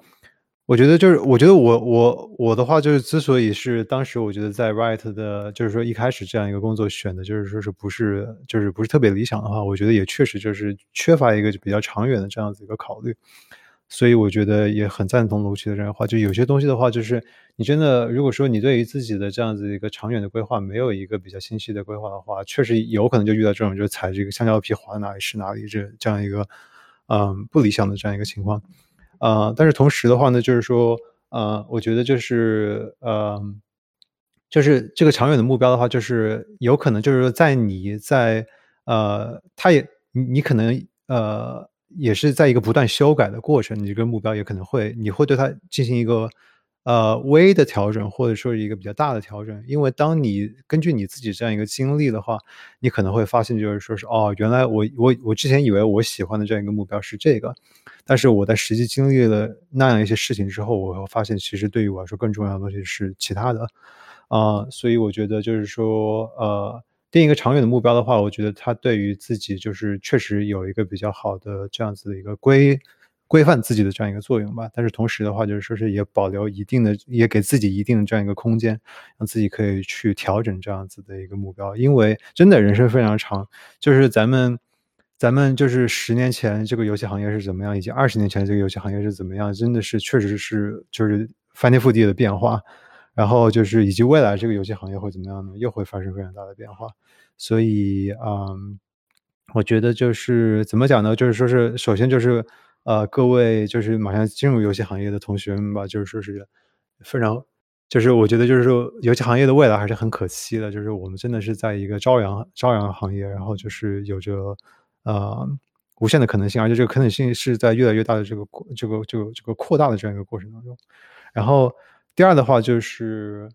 我觉得就是，我觉得我我我的话就是，之所以是当时我觉得在 Right 的，就是说一开始这样一个工作选的，就是说是不是就是不是特别理想的话，我觉得也确实就是缺乏一个比较长远的这样子一个考虑。所以我觉得也很赞同卢奇的这样话，就有些东西的话，就是你真的如果说你对于自己的这样子一个长远的规划没有一个比较清晰的规划的话，确实有可能就遇到这种就是踩这个香蕉皮滑哪里是哪里这这样一个嗯不理想的这样一个情况呃。但是同时的话呢，就是说呃，我觉得就是呃，就是这个长远的目标的话，就是有可能就是说在你在呃，他也你你可能呃。也是在一个不断修改的过程，你这个目标也可能会，你会对它进行一个呃微的调整，或者说一个比较大的调整。因为当你根据你自己这样一个经历的话，你可能会发现，就是说是哦，原来我我我之前以为我喜欢的这样一个目标是这个，但是我在实际经历了那样一些事情之后，我会发现其实对于我来说更重要的东西是其他的啊，所以我觉得就是说呃。定一个长远的目标的话，我觉得他对于自己就是确实有一个比较好的这样子的一个规规范自己的这样一个作用吧。但是同时的话，就是说是也保留一定的，也给自己一定的这样一个空间，让自己可以去调整这样子的一个目标。因为真的人生非常长，就是咱们咱们就是十年前这个游戏行业是怎么样，以及二十年前这个游戏行业是怎么样，真的是确实是就是翻天覆地的变化。然后就是以及未来这个游戏行业会怎么样呢？又会发生非常大的变化。所以，嗯，我觉得就是怎么讲呢？就是说是首先就是呃，各位就是马上进入游戏行业的同学们吧，就是说是非常，就是我觉得就是说游戏行业的未来还是很可期的。就是我们真的是在一个朝阳朝阳行业，然后就是有着呃无限的可能性，而且这个可能性是在越来越大的这个这个这个这个扩大的这样一个过程当中。然后第二的话就是。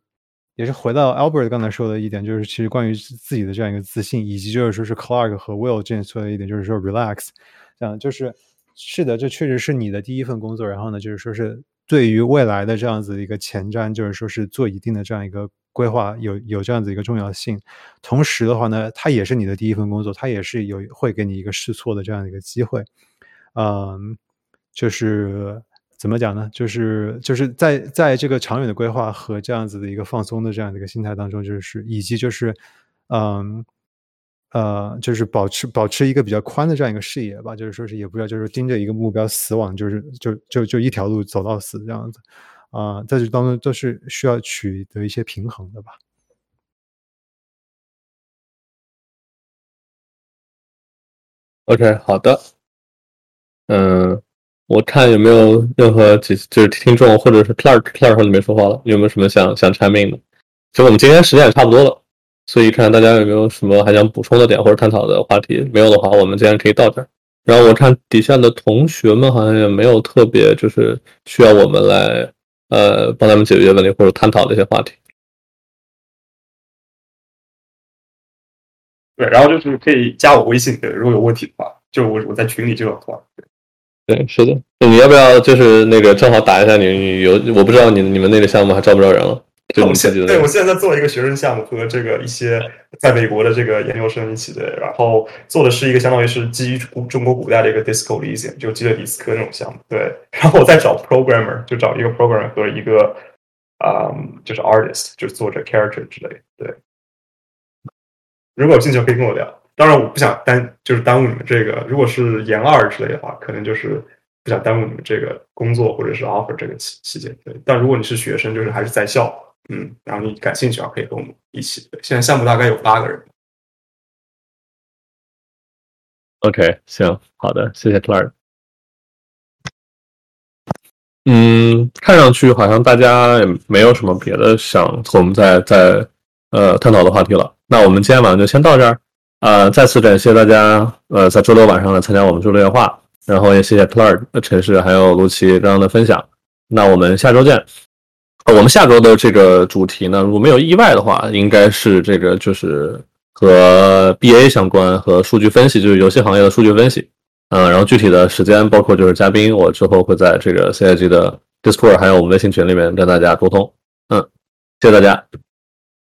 也是回到 Albert 刚才说的一点，就是其实关于自己的这样一个自信，以及就是说是 Clark 和 Will 之前说的一点，就是说 relax，这样就是是的，这确实是你的第一份工作。然后呢，就是说是对于未来的这样子一个前瞻，就是说是做一定的这样一个规划，有有这样子一个重要性。同时的话呢，它也是你的第一份工作，它也是有会给你一个试错的这样的一个机会。嗯，就是。怎么讲呢？就是就是在在这个长远的规划和这样子的一个放松的这样的一个心态当中，就是以及就是，嗯，呃，就是保持保持一个比较宽的这样一个视野吧。就是说是也不要就是盯着一个目标死往，就是就就就一条路走到死这样子啊，在这当中都是需要取得一些平衡的吧。OK，好的，嗯。我看有没有任何几就是听众或者是 Clark Clark 你没说话了，有没有什么想想阐明的？其实我们今天时间也差不多了，所以看大家有没有什么还想补充的点或者探讨的话题。没有的话，我们今天可以到这儿。然后我看底下的同学们好像也没有特别就是需要我们来呃帮他们解决问题或者探讨的一些话题。对，然后就是可以加我微信，对，如果有问题的话，就我我在群里就有话。对，是的，你要不要就是那个正好打一下你你有我不知道你你们那个项目还招不招人了？就我现对我现在在做一个学生项目，和这个一些在美国的这个研究生一起的，然后做的是一个相当于是基于古中国古代的一个 Disco Elysium，就基德里斯科那种项目。对，然后我在找 programmer，就找一个 programmer 和一个啊，就是 artist，就是做着 character 之类。对，如果有兴趣可以跟我聊。当然，我不想耽就是耽误你们这个。如果是研二之类的话，可能就是不想耽误你们这个工作或者是 offer 这个期期间。对，但如果你是学生，就是还是在校，嗯，然后你感兴趣啊，可以跟我们一起。现在项目大概有八个人。OK，行，好的，谢谢 Clark。嗯，看上去好像大家也没有什么别的想和我们再再呃探讨的话题了。那我们今天晚上就先到这儿。呃，再次感谢大家，呃，在周六晚上来参加我们周六夜话，然后也谢谢 Clark、陈氏还有卢奇刚刚的分享。那我们下周见。我们下周的这个主题呢，如果没有意外的话，应该是这个就是和 BA 相关和数据分析，就是游戏行业的数据分析。嗯，然后具体的时间包括就是嘉宾，我之后会在这个 CIG 的 Discord 还有我们微信群里面跟大家沟通。嗯，谢谢大家。